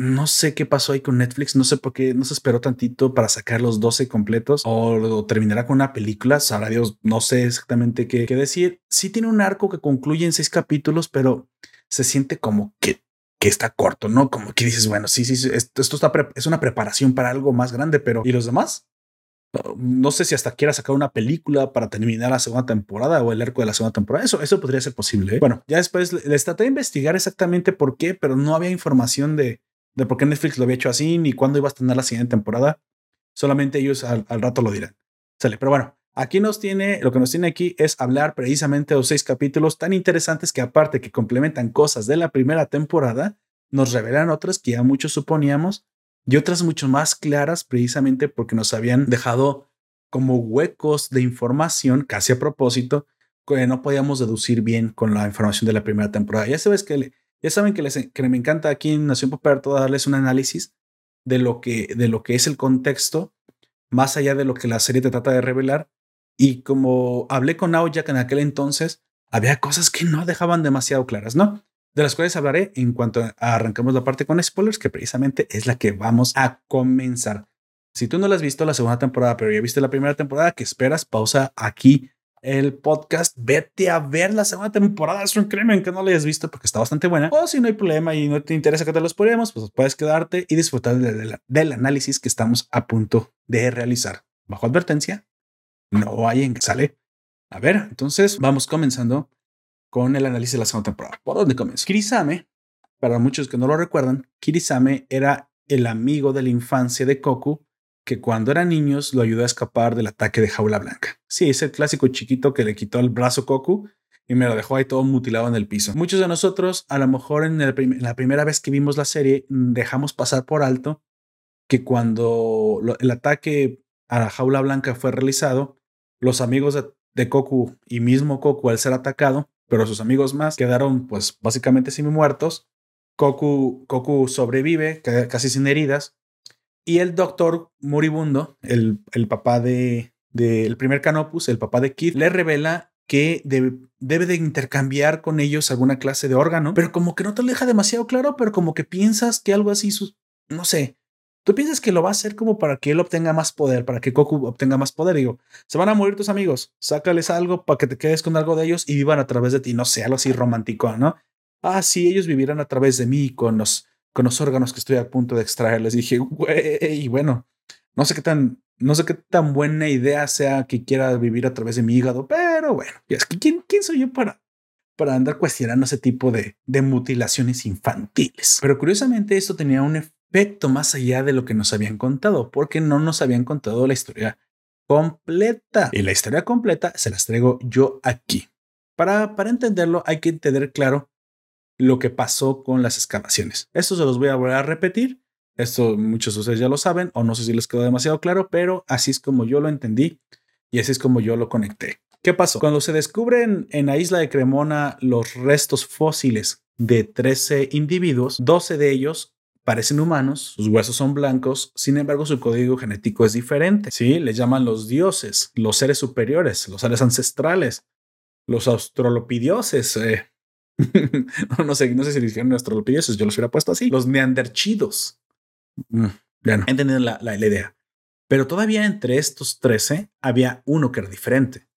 no sé qué pasó ahí con Netflix, no sé por qué no se esperó tantito para sacar los 12 completos o, terminará con una película, sabrá Dios, no sé exactamente qué, qué decir. Sí tiene un arco que concluye en seis capítulos, pero se siente como que que está corto, ¿no? Como que dices, bueno, sí, sí, esto, está es una preparación para algo más grande, pero ¿y los demás? No sé si hasta quiera sacar una película para terminar la segunda temporada o el arco de la segunda temporada. Eso, eso podría ser posible. ¿eh? Bueno, ya después les traté de investigar exactamente por qué, pero no había información de, de por qué Netflix lo había hecho así ni cuándo iba a tener la siguiente temporada. Solamente ellos al, al rato lo dirán. Sale, pero bueno, Aquí nos tiene, lo que nos tiene aquí es hablar precisamente de los seis capítulos tan interesantes que aparte que complementan cosas de la primera temporada, nos revelan otras que ya muchos suponíamos y otras mucho más claras precisamente porque nos habían dejado como huecos de información casi a propósito que no podíamos deducir bien con la información de la primera temporada. Ya sabes que ya saben que, les, que me encanta aquí en Nación Poperto darles un análisis de lo que de lo que es el contexto más allá de lo que la serie te trata de revelar y como hablé con Aoyak en aquel entonces, había cosas que no dejaban demasiado claras, ¿no? De las cuales hablaré en cuanto arrancamos la parte con spoilers, que precisamente es la que vamos a comenzar. Si tú no la has visto la segunda temporada, pero ya viste la primera temporada, ¿qué esperas? Pausa aquí el podcast. Vete a ver la segunda temporada. Es un crimen que no la hayas visto porque está bastante buena. O si no hay problema y no te interesa que te los ponemos, pues puedes quedarte y disfrutar del análisis que estamos a punto de realizar. Bajo advertencia, no hay en sale. A ver, entonces vamos comenzando con el análisis de la segunda temporada. ¿Por dónde comienzo? Kirisame, para muchos que no lo recuerdan, Kirisame era el amigo de la infancia de Koku que cuando eran niños lo ayudó a escapar del ataque de Jaula Blanca. Sí, es el clásico chiquito que le quitó el brazo Koku y me lo dejó ahí todo mutilado en el piso. Muchos de nosotros, a lo mejor en, en la primera vez que vimos la serie, dejamos pasar por alto que cuando el ataque a la Jaula Blanca fue realizado, los amigos de, de Koku y mismo Koku al ser atacado, pero sus amigos más quedaron pues básicamente semi muertos. Koku, Koku sobrevive casi sin heridas y el doctor moribundo, el, el papá de, del primer Canopus, el papá de Kid, le revela que debe, debe, de intercambiar con ellos alguna clase de órgano, pero como que no te lo deja demasiado claro, pero como que piensas que algo así, no sé, ¿Tú piensas que lo va a hacer como para que él obtenga más poder, para que Goku obtenga más poder? Digo, se van a morir tus amigos, sácales algo para que te quedes con algo de ellos y vivan a través de ti, no sé, algo así romántico, ¿no? Ah, sí, ellos vivirán a través de mí con los, con los órganos que estoy a punto de extraerles. dije, güey, bueno, no sé qué tan, no sé qué tan buena idea sea que quiera vivir a través de mi hígado, pero bueno, es que ¿quién, quién soy yo para, para andar cuestionando ese tipo de, de mutilaciones infantiles? Pero curiosamente esto tenía un efecto más allá de lo que nos habían contado, porque no nos habían contado la historia completa. Y la historia completa se las traigo yo aquí. Para, para entenderlo hay que tener claro lo que pasó con las excavaciones. Esto se los voy a volver a repetir. Esto muchos de ustedes ya lo saben o no sé si les quedó demasiado claro, pero así es como yo lo entendí y así es como yo lo conecté. ¿Qué pasó? Cuando se descubren en la isla de Cremona los restos fósiles de 13 individuos, 12 de ellos parecen humanos, sus huesos son blancos, sin embargo su código genético es diferente. Sí, les llaman los dioses, los seres superiores, los seres ancestrales, los australopidioses. Eh. no, sé, no sé si dijeron australopidioses, yo los hubiera puesto así. Los neanderchidos. Mm, ya no, entendieron la, la idea. Pero todavía entre estos 13 había uno que era diferente.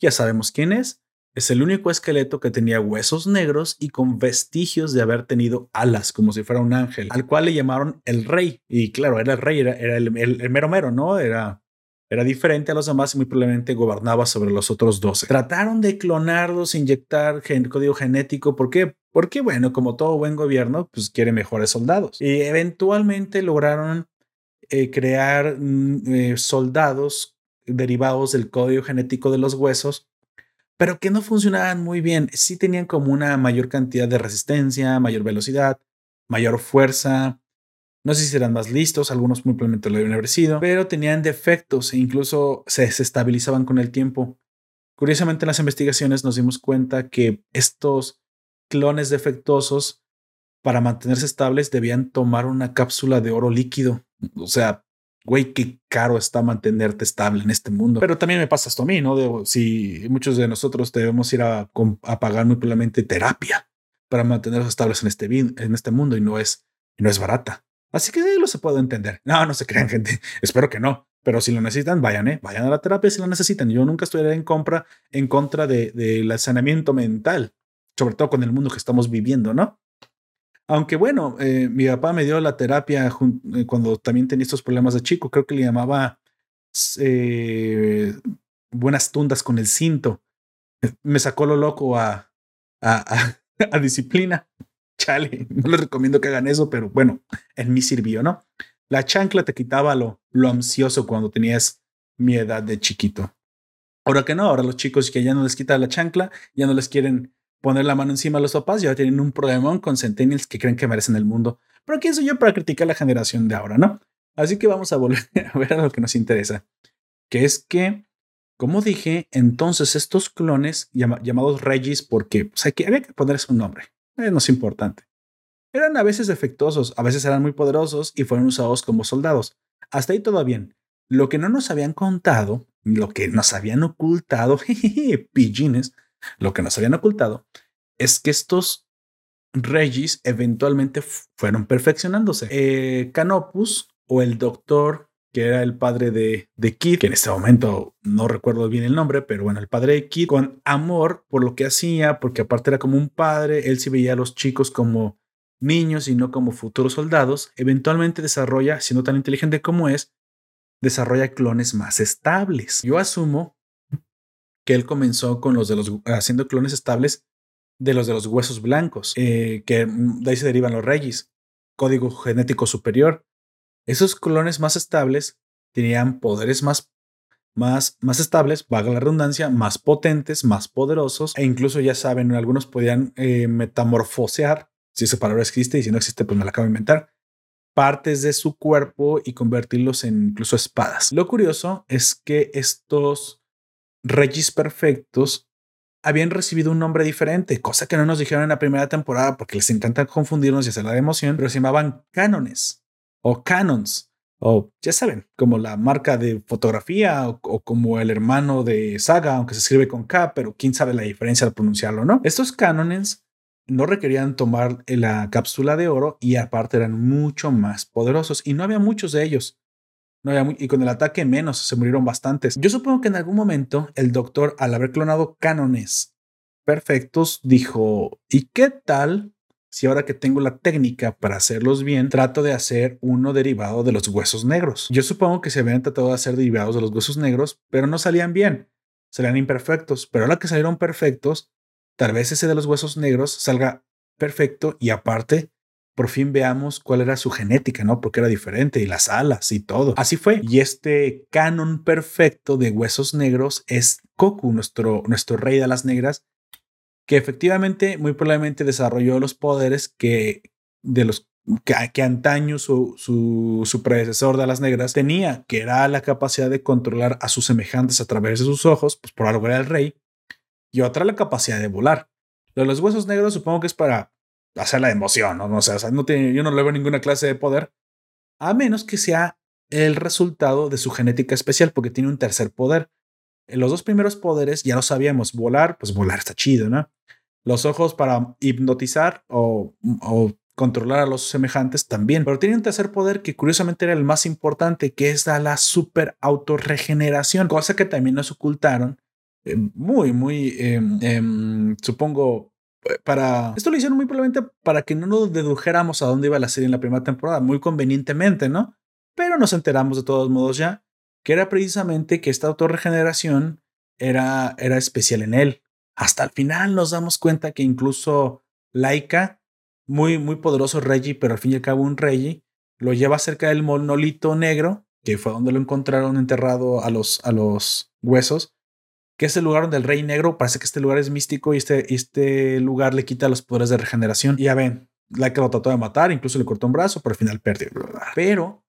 Ya sabemos quién es, es el único esqueleto que tenía huesos negros y con vestigios de haber tenido alas, como si fuera un ángel, al cual le llamaron el rey. Y claro, era el rey, era, el, mero mero, ¿no? Era era diferente a los demás y muy probablemente gobernaba sobre los otros 12. Trataron de clonarlos, inyectar gen código genético. ¿Por qué? Porque, bueno, como todo buen gobierno, pues quiere mejores soldados. Y eventualmente lograron eh, crear mm, eh, soldados derivados del código genético de los huesos, pero que no funcionaban muy bien. Sí tenían como una mayor cantidad de resistencia, mayor velocidad, mayor fuerza, no sé si eran más listos, algunos muy probablemente lo deben haber sido, pero tenían defectos e incluso se desestabilizaban con el tiempo. Curiosamente, en las investigaciones nos dimos cuenta que estos clones defectuosos, para mantenerse estables, debían tomar una cápsula de oro líquido. O sea, güey, qué caro está mantenerte estable en este mundo. Pero también me pasa esto a mí, ¿no? De, si muchos de nosotros debemos ir a, pagar muy probablemente terapia para mantenernos estables en este, en este mundo y no es, y no es barata. Así que lo se puede entender. No, no se crean, gente. Espero que no. Pero si lo necesitan, vayan, ¿eh? Vayan a la terapia si lo necesitan. Yo nunca estoy en, compra, en contra del de, saneamiento mental, sobre todo con el mundo que estamos viviendo, ¿no? Aunque bueno, eh, mi papá me dio la terapia eh, cuando también tenía estos problemas de chico. Creo que le llamaba eh, buenas tundas con el cinto. Me sacó lo loco a, a, disciplina chale, no les recomiendo que hagan eso, pero bueno, en mí sirvió, ¿no? La chancla te quitaba lo, lo ansioso cuando tenías mi edad de chiquito. Ahora que no, ahora los chicos que ya no les quita la chancla, ya no les quieren poner la mano encima a los papás, ya tienen un problema con centennials que creen que merecen el mundo. Pero ¿quién soy yo para criticar la generación de ahora, no? Así que vamos a volver a ver a lo que nos interesa, que es que, como dije, entonces estos clones llamados Regis, porque pues, hay que, había que ponerse un nombre, no es importante. Eran a veces defectuosos, a veces eran muy poderosos y fueron usados como soldados. Hasta ahí todo bien. Lo que no nos habían contado, lo que nos habían ocultado, pillines, lo que nos habían ocultado es que estos Regis eventualmente fueron perfeccionándose. Eh, Canopus o el doctor que era el padre de, de Kid, que en este momento no recuerdo bien el nombre, pero bueno, el padre de Kid, con amor por lo que hacía, porque aparte era como un padre, él sí veía a los chicos como niños y no como futuros soldados, eventualmente desarrolla, siendo tan inteligente como es, desarrolla clones más estables. Yo asumo que él comenzó con los de los, haciendo clones estables de los de los huesos blancos, eh, que de ahí se derivan los reyes, código genético superior, esos clones más estables tenían poderes más, más, más estables, vaga la redundancia, más potentes, más poderosos e incluso ya saben, algunos podían eh, metamorfosear, si esa palabra existe y si no existe, pues me la acabo de inventar, partes de su cuerpo y convertirlos en incluso espadas. Lo curioso es que estos Regis perfectos habían recibido un nombre diferente, cosa que no nos dijeron en la primera temporada porque les encanta confundirnos y hacer la emoción, pero se llamaban cánones o Canons, o ya saben, como la marca de fotografía o, como el hermano de Saga, aunque se escribe con K, pero quién sabe la diferencia al pronunciarlo, ¿no? Estos cánones no requerían tomar la cápsula de oro y aparte eran mucho más poderosos y no había muchos de ellos. No y con el ataque menos, se murieron bastantes. Yo supongo que en algún momento el doctor, al haber clonado cánones perfectos, dijo, ¿y qué tal si ahora que tengo la técnica para hacerlos bien, trato de hacer uno derivado de los huesos negros. Yo supongo que se habían tratado de hacer derivados de los huesos negros, pero no salían bien, salían imperfectos. Pero ahora que salieron perfectos, tal vez ese de los huesos negros salga perfecto y aparte, por fin veamos cuál era su genética, ¿no? Porque era diferente y las alas y todo. Así fue. Y este canon perfecto de huesos negros es Goku, nuestro, nuestro rey de las negras, que efectivamente muy probablemente desarrolló los poderes que de los que, antaño su, su, predecesor de las negras tenía, que era la capacidad de controlar a sus semejantes a través de sus ojos, pues por algo era el rey, y otra la capacidad de volar. Los huesos negros supongo que es para hacer la emoción, ¿no? O sea, no tiene, yo no le veo ninguna clase de poder, a menos que sea el resultado de su genética especial, porque tiene un tercer poder. Los dos primeros poderes ya lo sabíamos, volar, pues volar está chido, ¿no? Los ojos para hipnotizar o, controlar a los semejantes también. Pero tiene un tercer poder que curiosamente era el más importante, que es la super autorregeneración, cosa que también nos ocultaron. Eh, muy, muy, em, supongo, eh, para... Esto lo hicieron muy probablemente para que no nos dedujéramos a dónde iba la serie en la primera temporada, muy convenientemente, ¿no? Pero nos enteramos de todos modos ya. que era precisamente que esta autorregeneración era, era especial en él. Hasta el final nos damos cuenta que incluso Laika, muy, muy poderoso Reggie, pero al fin y al cabo un Reggie, lo lleva cerca del monolito negro, que fue donde lo encontraron enterrado a los, a los huesos, que es el lugar donde el rey negro, parece que este lugar es místico y este, este lugar le quita los poderes de regeneración. Y ya ven, Laika lo trató de matar, incluso le cortó un brazo, pero al final perdió. Pero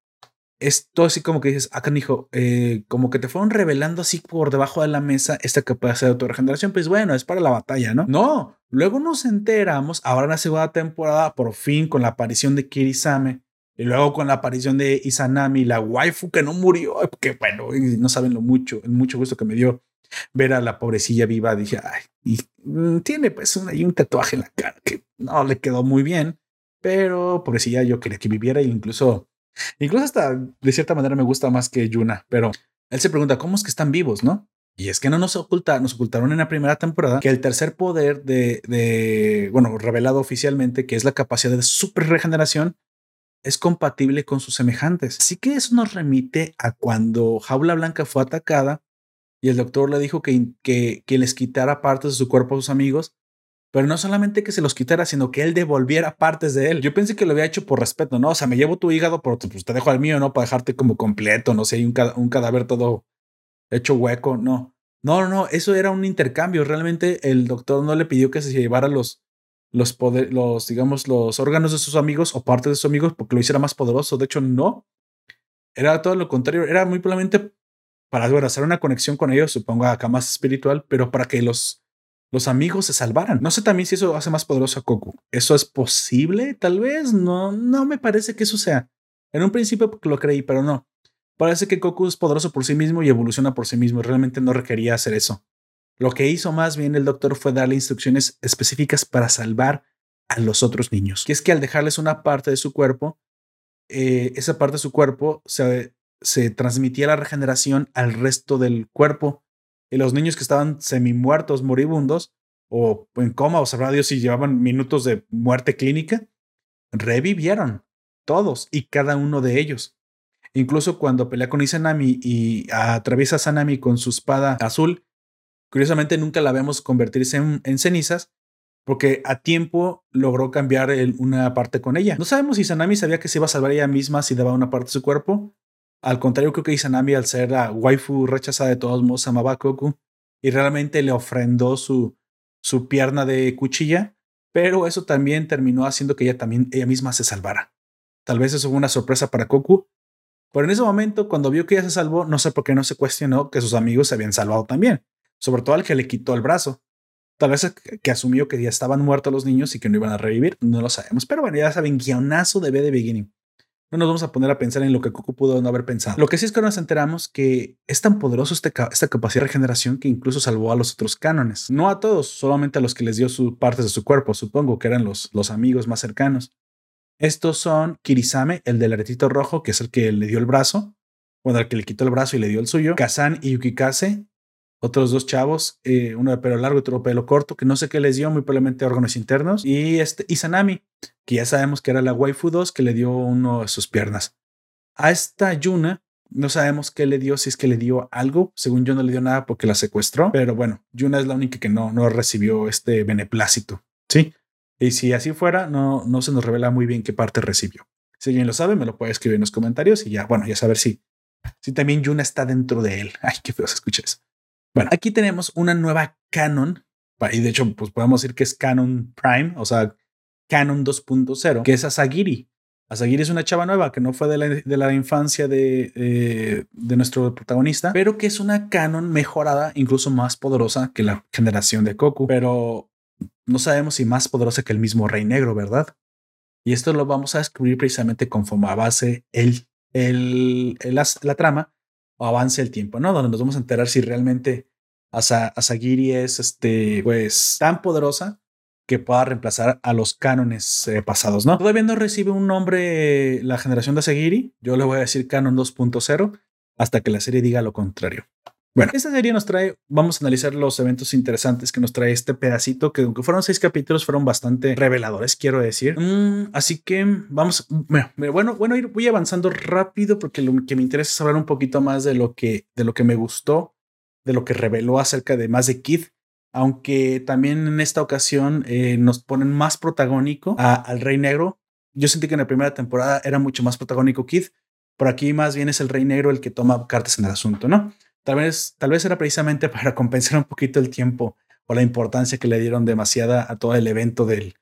esto así como que dices, acá ah, dijo, eh, como que te fueron revelando así por debajo de la mesa esta capacidad de autorregeneración, pues bueno, es para la batalla, ¿no? No, luego nos enteramos, ahora en la segunda temporada, por fin con la aparición de Kirisame, y luego con la aparición de Izanami, la waifu que no murió, que bueno, no saben lo mucho, mucho gusto que me dio ver a la pobrecilla viva. Dije, ay, y mm, tiene pues un, un tatuaje en la cara que no le quedó muy bien, pero pobrecilla yo quería que viviera e incluso Incluso hasta de cierta manera me gusta más que Yuna, pero él se pregunta cómo es que están vivos, ¿no? Y es que no nos ocultaron, nos ocultaron en la primera temporada que el tercer poder de, de, bueno, revelado oficialmente, que es la capacidad de super regeneración, es compatible con sus semejantes. Así que eso nos remite a cuando Jaula Blanca fue atacada y el doctor le dijo que, que, les quitara partes de su cuerpo a sus amigos pero no solamente que se los quitara, sino que él devolviera partes de él. Yo pensé que lo había hecho por respeto, ¿no? O sea, me llevo tu hígado, pero pues te dejo al mío, ¿no? Para dejarte como completo, no sé, un, un cadáver todo hecho hueco, no. No, no, eso era un intercambio. Realmente el doctor no le pidió que se llevara los, los, poder, los, digamos, los órganos de sus amigos o partes de sus amigos porque lo hiciera más poderoso. De hecho, no. Era todo lo contrario. Era muy probablemente para hacer una conexión con ellos, supongo acá más espiritual, pero para que los los amigos se salvaran. No sé también si eso hace más poderoso a Goku. ¿Eso es posible? Tal vez. No, no me parece que eso sea. En un principio lo creí, pero no. Parece que Goku es poderoso por sí mismo y evoluciona por sí mismo. Realmente no requería hacer eso. Lo que hizo más bien el doctor fue darle instrucciones específicas para salvar a los otros niños. Que es que al dejarles una parte de su cuerpo, eh, esa parte de su cuerpo se, se transmitía la regeneración al resto del cuerpo y los niños que estaban semi muertos, moribundos, o en coma, o sabrá Dios si llevaban minutos de muerte clínica, revivieron todos y cada uno de ellos. Incluso cuando pelea con Izanami y atraviesa a Sanami con su espada azul, curiosamente nunca la vemos convertirse en, cenizas, porque a tiempo logró cambiar una parte con ella. No sabemos si Sanami sabía que se iba a salvar ella misma si daba una parte de su cuerpo, al contrario, creo que Izanami, al ser la waifu rechazada de todos modos, amaba a Goku y realmente le ofrendó su, su pierna de cuchilla, pero eso también terminó haciendo que ella también, ella misma se salvara. Tal vez eso fue una sorpresa para Goku, pero en ese momento, cuando vio que ella se salvó, no sé por qué no se cuestionó que sus amigos se habían salvado también, sobre todo al que le quitó el brazo. Tal vez que asumió que ya estaban muertos los niños y que no iban a revivir, no lo sabemos. Pero bueno, ya saben, guionazo de B de Beginning. No nos vamos a poner a pensar en lo que Goku pudo no haber pensado. Lo que sí es que nos enteramos que es tan poderoso este esta capacidad de regeneración que incluso salvó a los otros cánones. No a todos, solamente a los que les dio sus partes de su cuerpo, supongo que eran los, los amigos más cercanos. Estos son Kirisame, el del aretito rojo, que es el que le dio el brazo, bueno, el que le quitó el brazo y le dio el suyo. Kazan y Yukikase, otros dos chavos, eh, uno de pelo largo y otro de pelo corto, que no sé qué les dio, muy probablemente órganos internos. Y este Izanami, que ya sabemos que era la waifu 2 que le dio uno de sus piernas. A esta Yuna no sabemos qué le dio, si es que le dio algo. Según yo no le dio nada porque la secuestró, pero bueno, Yuna es la única que no, no recibió este beneplácito. Sí. Y si así fuera, no, no se nos revela muy bien qué parte recibió. Si alguien lo sabe, me lo puede escribir en los comentarios y ya, bueno, ya saber si, si también Yuna está dentro de él. Ay, qué feo se escucha eso. Bueno, aquí tenemos una nueva canon, y de hecho, pues podemos decir que es canon prime, o sea, canon 2.0, que es Asagiri. Asagiri es una chava nueva que no fue de la, infancia de, eh, de, nuestro protagonista, pero que es una canon mejorada, incluso más poderosa que la generación de Goku, pero no sabemos si más poderosa que el mismo Rey Negro, ¿verdad? Y esto lo vamos a descubrir precisamente conforme avance el, el la trama avance el tiempo, ¿no? Donde nos vamos a enterar si realmente Asagiri es este, pues, tan poderosa que pueda reemplazar a los cánones eh, pasados, ¿no? Todavía no recibe un nombre la generación de Asagiri. Yo le voy a decir canon 2.0 hasta que la serie diga lo contrario. Bueno, esta serie nos trae, vamos a analizar los eventos interesantes que nos trae este pedacito, que aunque fueron seis capítulos, fueron bastante reveladores, quiero decir. Mm, así que vamos, bueno, bueno, voy avanzando rápido porque lo que me interesa es hablar un poquito más de lo que, de lo que me gustó, de lo que reveló acerca de más de Kid, aunque también en esta ocasión eh, nos ponen más protagónico al Rey Negro. Yo sentí que en la primera temporada era mucho más protagónico Kid, por aquí más bien es el Rey Negro el que toma cartas en el asunto, ¿no? Tal vez, tal vez era precisamente para compensar un poquito el tiempo o la importancia que le dieron demasiada a todo el evento del,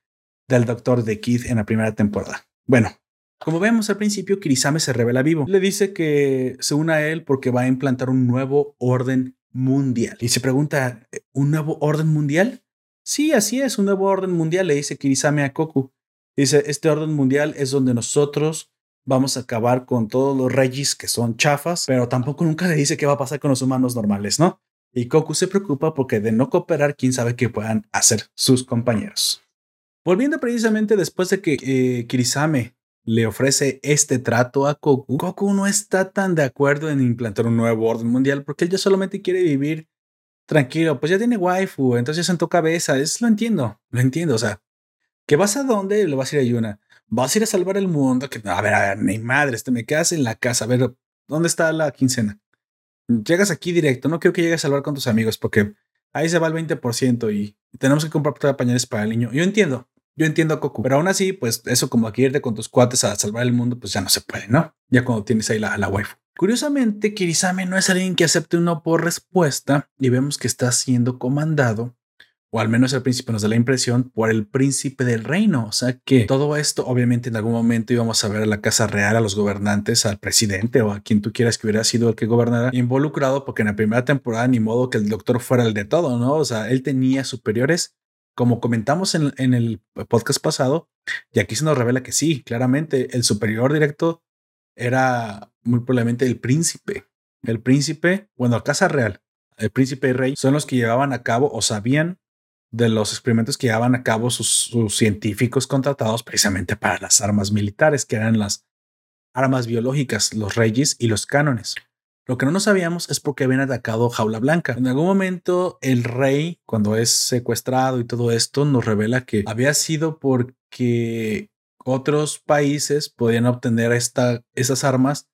del Doctor de Kid en la primera temporada. Bueno, como vemos al principio, Kirisame se revela vivo. Le dice que se une a él porque va a implantar un nuevo orden mundial. Y se pregunta, ¿un nuevo orden mundial? Sí, así es, un nuevo orden mundial, le dice Kirisame a Koku. Dice, este orden mundial es donde nosotros vamos a acabar con todos los reyes que son chafas, pero tampoco nunca le dice qué va a pasar con los humanos normales, ¿no? Y Koku se preocupa porque de no cooperar, quién sabe qué puedan hacer sus compañeros. Volviendo precisamente después de que eh, Kirisame le ofrece este trato a Koku, Koku no está tan de acuerdo en implantar un nuevo orden mundial porque él ya solamente quiere vivir tranquilo, pues ya tiene waifu, entonces ya sentó cabeza, es lo entiendo, lo entiendo, o sea, ¿que vas a dónde? Le vas a ir a Yuna vas a ir a salvar el mundo. Que, a ver, a ver, mi madre, este, me quedas en la casa. A ver, ¿dónde está la quincena? Llegas aquí directo. No creo que llegues a salvar con tus amigos porque ahí se va el 20% y tenemos que comprar pañales para el niño. Yo entiendo, yo entiendo a Coco, pero aún así, pues eso como aquí irte con tus cuates a salvar el mundo, pues ya no se puede, ¿no? Ya cuando tienes ahí la, la waifu. Curiosamente, Kirisame no es alguien que acepte un no por respuesta y vemos que está siendo comandado o al menos al principio nos da la impresión, por el príncipe del reino. O sea que todo esto, obviamente, en algún momento íbamos a ver a la Casa Real, a los gobernantes, al presidente o a quien tú quieras que hubiera sido el que gobernara involucrado, porque en la primera temporada ni modo que el doctor fuera el de todo, ¿no? O sea, él tenía superiores. Como comentamos en, en el podcast pasado, y aquí se nos revela que sí, claramente el superior directo era muy probablemente el príncipe. El príncipe, bueno, la Casa Real, el príncipe y rey son los que llevaban a cabo o sabían de los experimentos que llevaban a cabo sus, científicos contratados precisamente para las armas militares, que eran las armas biológicas, los reyes y los cánones. Lo que no nos sabíamos es por qué habían atacado Jaula Blanca. En algún momento el rey, cuando es secuestrado y todo esto, nos revela que había sido porque otros países podían obtener esas armas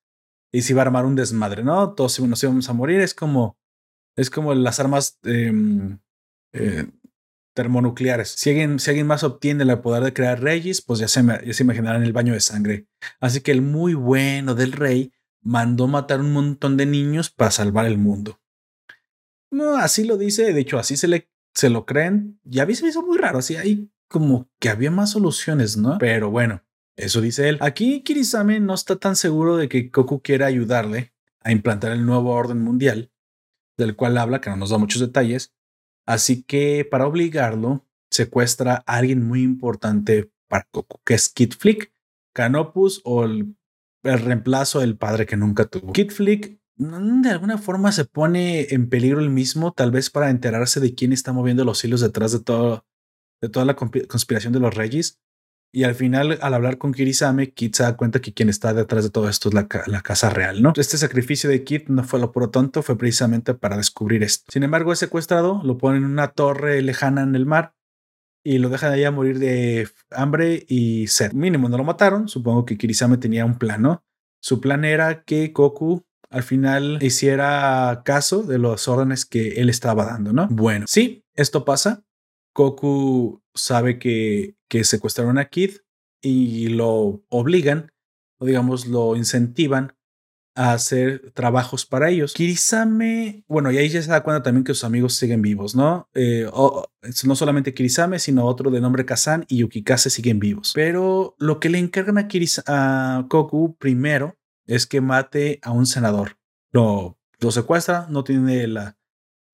y se iba a armar un desmadre, ¿no? Todos nos íbamos a morir. Es como, es como las armas em, eh, termonucleares. Si alguien, si alguien más obtiene el poder de crear reyes, pues ya se, ya se imaginarán el baño de sangre. Así que el muy bueno del rey mandó matar un montón de niños para salvar el mundo. No, así lo dice, de hecho, así se, le, se lo creen. Ya a mí se me hizo muy raro, así hay como que había más soluciones, ¿no? Pero bueno, eso dice él. Aquí Kirisame no está tan seguro de que Goku quiera ayudarle a implantar el nuevo orden mundial, del cual habla, que no nos da muchos detalles, Así que para obligarlo, secuestra a alguien muy importante para Goku, que es Kid Flick, Canopus o el, reemplazo del padre que nunca tuvo. Kid Flick mm, de alguna forma se pone en peligro el mismo, tal vez para enterarse de quién está moviendo los hilos detrás de de toda la conspiración de los reyes. Y al final, al hablar con Kirisame, Kid se da cuenta que quien está detrás de todo esto es la, casa real, ¿no? Este sacrificio de Kid no fue lo puro tonto, fue precisamente para descubrir esto. Sin embargo, es secuestrado, lo ponen en una torre lejana en el mar y lo dejan allá morir de hambre y sed. Mínimo no lo mataron, supongo que Kirisame tenía un plan, ¿no? Su plan era que Goku al final hiciera caso de los órdenes que él estaba dando, ¿no? Bueno, sí, esto pasa. Goku sabe que, que secuestraron a Kid y lo obligan, o digamos, lo incentivan a hacer trabajos para ellos. Kirisame, bueno, y ahí ya se da cuenta también que sus amigos siguen vivos, ¿no? Eh, no solamente Kirisame, sino otro de nombre Kazan y Yukikase siguen vivos. Pero lo que le encargan a, a Goku primero es que mate a un senador. Lo, lo secuestra, no tiene la,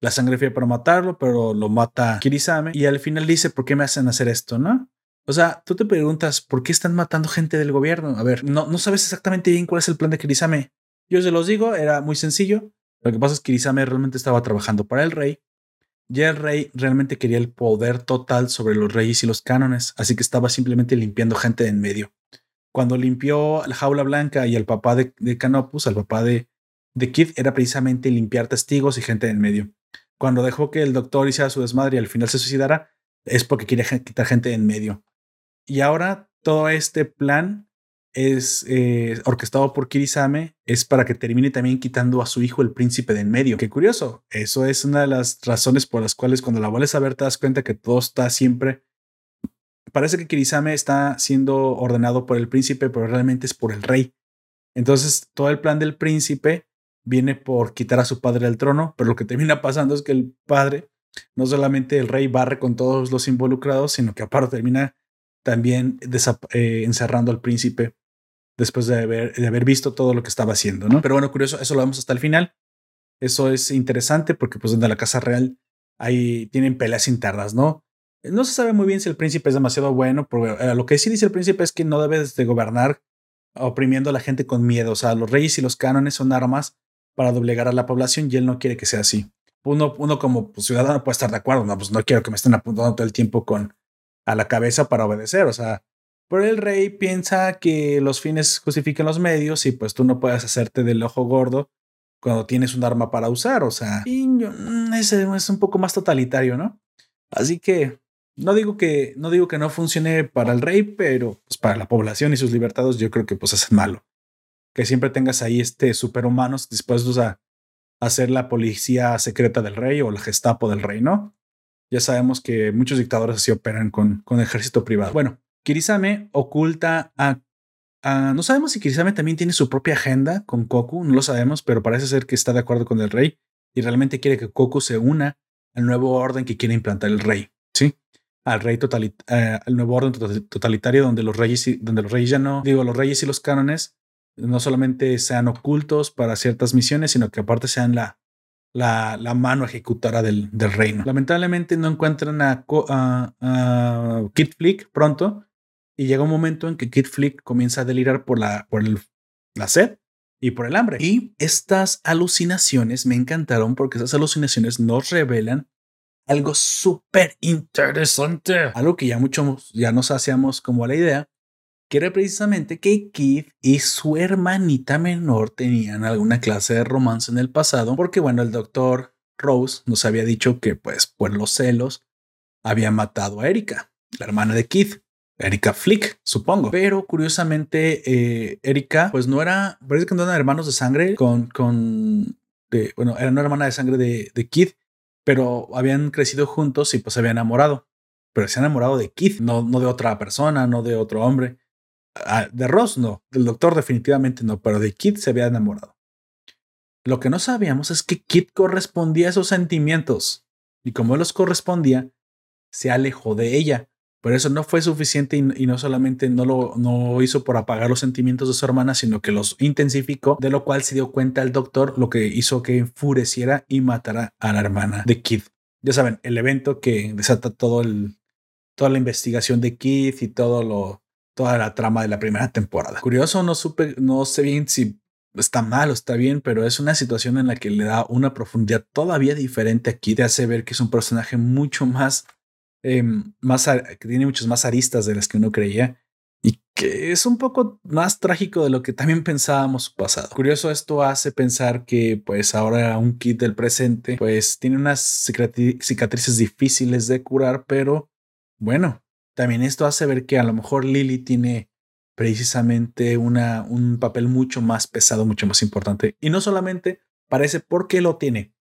la sangre fría para matarlo, pero lo mata Kirisame y al final dice, ¿por qué me hacen hacer esto? ¿No? O sea, tú te preguntas, ¿por qué están matando gente del gobierno? A ver, no, no sabes exactamente bien cuál es el plan de Kirisame. Yo se los digo, era muy sencillo. Lo que pasa es que Kirisame realmente estaba trabajando para el rey. Ya el rey realmente quería el poder total sobre los reyes y los cánones, así que estaba simplemente limpiando gente de en medio. Cuando limpió la jaula blanca y el papá de, de Canopus, al papá de, de Kid era precisamente limpiar testigos y gente en medio. Cuando dejó que el doctor hiciera su desmadre y al final se suicidara, es porque quería quitar gente en medio. Y ahora todo este plan es eh, orquestado por Kirisame, es para que termine también quitando a su hijo el príncipe de en medio. Qué curioso. Eso es una de las razones por las cuales cuando la vuelves a ver te das cuenta que todo está siempre. Parece que Kirisame está siendo ordenado por el príncipe, pero realmente es por el rey. Entonces, todo el plan del príncipe viene por quitar a su padre del trono, pero lo que termina pasando es que el padre, no solamente el rey barre con todos los involucrados, sino que aparte termina también eh, encerrando al príncipe después de haber, de haber visto todo lo que estaba haciendo, ¿no? Pero bueno, curioso, eso lo vemos hasta el final. Eso es interesante porque pues donde la Casa Real ahí tienen peleas internas, ¿no? No se sabe muy bien si el príncipe es demasiado bueno, pero eh, lo que sí dice el príncipe es que no debes de gobernar oprimiendo a la gente con miedo. O sea, los reyes y los cánones son armas para doblegar a la población y él no quiere que sea así. Uno, uno como pues, ciudadano puede estar de acuerdo, no, pues no quiero que me estén apuntando todo el tiempo con a la cabeza para obedecer, o sea, pero el rey piensa que los fines justifican los medios y pues tú no puedes hacerte del ojo gordo cuando tienes un arma para usar, o sea, mm, ese es un poco más totalitario, ¿no? Así que no digo que no digo que no funcione para el rey, pero pues para la población y sus libertados yo creo que pues es malo que siempre tengas ahí este superhumanos dispuestos a hacer la policía secreta del rey o el gestapo del rey, ¿no? Ya sabemos que muchos dictadores así operan con, con ejército privado. Bueno, Kirisame oculta a, No sabemos si Kirisame también tiene su propia agenda con Koku, no lo sabemos, pero parece ser que está de acuerdo con el rey y realmente quiere que Koku se una al nuevo orden que quiere implantar el rey, ¿sí? Al rey totalit eh, al nuevo orden totalitario donde los reyes, donde los reyes ya no, digo, los reyes y los cánones no solamente sean ocultos para ciertas misiones, sino que aparte sean la, la, mano ejecutora del, del, reino. Lamentablemente no encuentran a, a, Kid Flick pronto y llega un momento en que Kid Flick comienza a delirar por la, por el, la sed y por el hambre. Y estas alucinaciones me encantaron porque esas alucinaciones nos revelan algo súper interesante, algo que ya muchos ya nos hacíamos como la idea que era precisamente que Keith y su hermanita menor tenían alguna clase de romance en el pasado, porque bueno, el doctor Rose nos había dicho que pues por los celos había matado a Erika, la hermana de Keith. Erika Flick, supongo. Pero curiosamente, eh, Erika, pues no era, parece que no eran hermanos de sangre con, con, bueno, era una hermana de sangre de, Keith, pero habían crecido juntos y pues se había enamorado. Pero se ha enamorado de Keith, no, no de otra persona, no de otro hombre. De Ross no, del doctor definitivamente no, pero de Kit se había enamorado. Lo que no sabíamos es que Kit correspondía a esos sentimientos y como los correspondía, se alejó de ella. Pero eso no fue suficiente y, no solamente no lo no hizo por apagar los sentimientos de su hermana, sino que los intensificó, de lo cual se dio cuenta el doctor, lo que hizo que enfureciera y matara a la hermana de Kit. Ya saben, el evento que desata todo el, toda la investigación de Kit y todo lo, toda la trama de la primera temporada. Curioso, no supe, no sé bien si está mal o está bien, pero es una situación en la que le da una profundidad todavía diferente aquí, te hace ver que es un personaje mucho más, em, más que tiene muchas más aristas de las que uno creía y que es un poco más trágico de lo que también pensábamos pasado. Curioso, esto hace pensar que pues ahora un kit del presente pues tiene unas cicatrices difíciles de curar, pero bueno, también esto hace ver que a lo mejor Lily tiene precisamente una, un papel mucho más pesado, mucho más importante. Y no solamente parece porque lo tiene.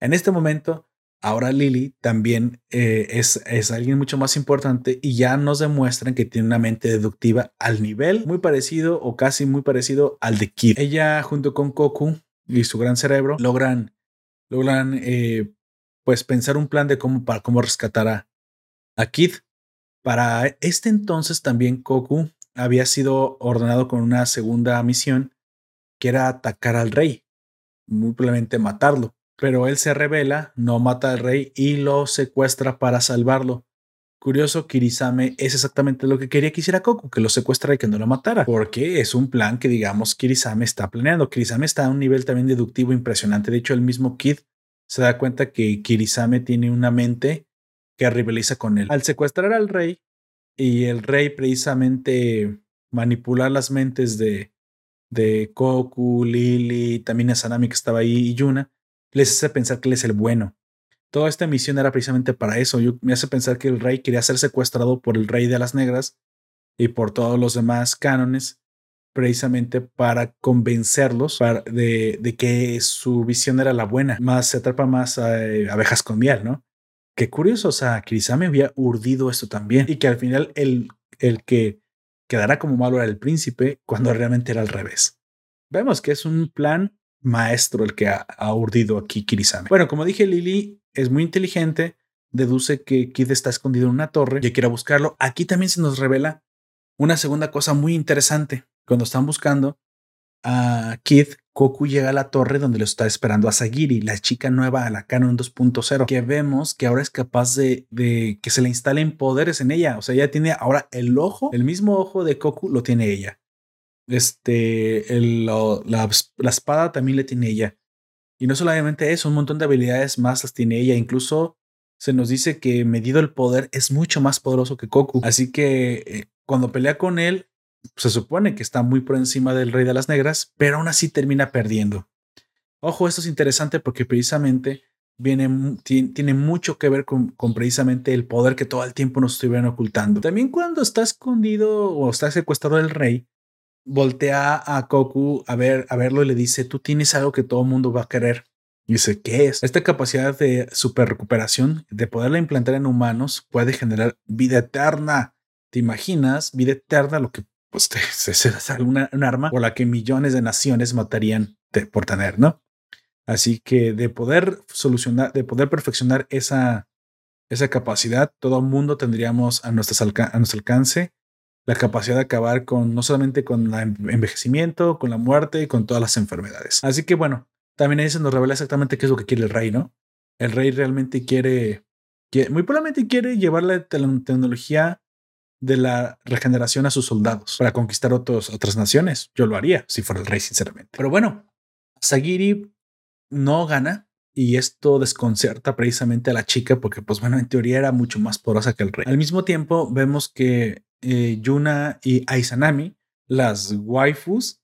En este momento, ahora Lily también eh, es, es alguien mucho más importante y ya nos demuestran que tiene una mente deductiva al nivel muy parecido o casi muy parecido al de Kid. Ella junto con Koku y su gran cerebro logran, logran eh, pues pensar un plan de cómo, para cómo rescatar a, a Kid para este entonces también Koku había sido ordenado con una segunda misión que era atacar al rey, muy matarlo. Pero él se revela, no mata al rey y lo secuestra para salvarlo. Curioso, Kirisame es exactamente lo que quería que hiciera Koku, que lo secuestrara y que no lo matara, porque es un plan que, digamos, Kirisame está planeando. Kirisame está a un nivel también deductivo impresionante. De hecho, el mismo Kid se da cuenta que Kirisame tiene una mente que rivaliza con él. Al secuestrar al rey y el rey precisamente manipular las mentes de, de Koku, Lily, también a Sanami que estaba ahí y Yuna, les hace pensar que él es el bueno. Toda esta misión era precisamente para eso. Yo, me hace pensar que el rey quería ser secuestrado por el rey de las negras y por todos los demás cánones, precisamente para convencerlos de, que su visión era la buena. Más se atrapa más a, abejas con miel, ¿no? Qué curioso, o sea, me había urdido esto también y que al final el, el que quedará como malo era el príncipe cuando realmente era al revés. Vemos que es un plan maestro el que ha, urdido aquí Kirisame. Bueno, como dije, Lily es muy inteligente, deduce que Kid está escondido en una torre y quiere buscarlo. Aquí también se nos revela una segunda cosa muy interesante. Cuando están buscando a Kid, Koku llega a la torre donde lo está esperando a Sagiri, la chica nueva a la Canon 2.0, que vemos que ahora es capaz de, que se le instalen poderes en ella. O sea, ella tiene ahora el ojo, el mismo ojo de Koku lo tiene ella. Este, el, la, la, espada también le tiene ella. Y no solamente eso, un montón de habilidades más las tiene ella. Incluso se nos dice que medido el poder es mucho más poderoso que Koku. Así que eh, cuando pelea con él, se supone que está muy por encima del Rey de las Negras, pero aún así termina perdiendo. Ojo, esto es interesante porque precisamente viene, tiene mucho que ver con, precisamente el poder que todo el tiempo nos estuvieron ocultando. También cuando está escondido o está secuestrado el rey, voltea a Koku a ver, a verlo y le dice, tú tienes algo que todo el mundo va a querer. Y dice, ¿qué es? Esta capacidad de super recuperación, de poderla implantar en humanos, puede generar vida eterna. ¿Te imaginas? Vida eterna, lo que pues es una, un arma por la que millones de naciones matarían por tener, ¿no? Así que de poder solucionar, de poder perfeccionar esa, esa capacidad, todo el mundo tendríamos a, a nuestro alcance la capacidad de acabar con no solamente con el envejecimiento, con la muerte y con todas las enfermedades. Así que bueno, también ahí se nos revela exactamente qué es lo que quiere el rey, ¿no? El rey realmente quiere, muy probablemente quiere llevar la tecnología de la regeneración a sus soldados para conquistar otros, otras naciones. Yo lo haría si fuera el rey, sinceramente. Pero bueno, Sagiri no gana y esto desconcerta precisamente a la chica porque, pues bueno, en teoría era mucho más poderosa que el rey. Al mismo tiempo, vemos que eh, Yuna y Aisanami, las waifus,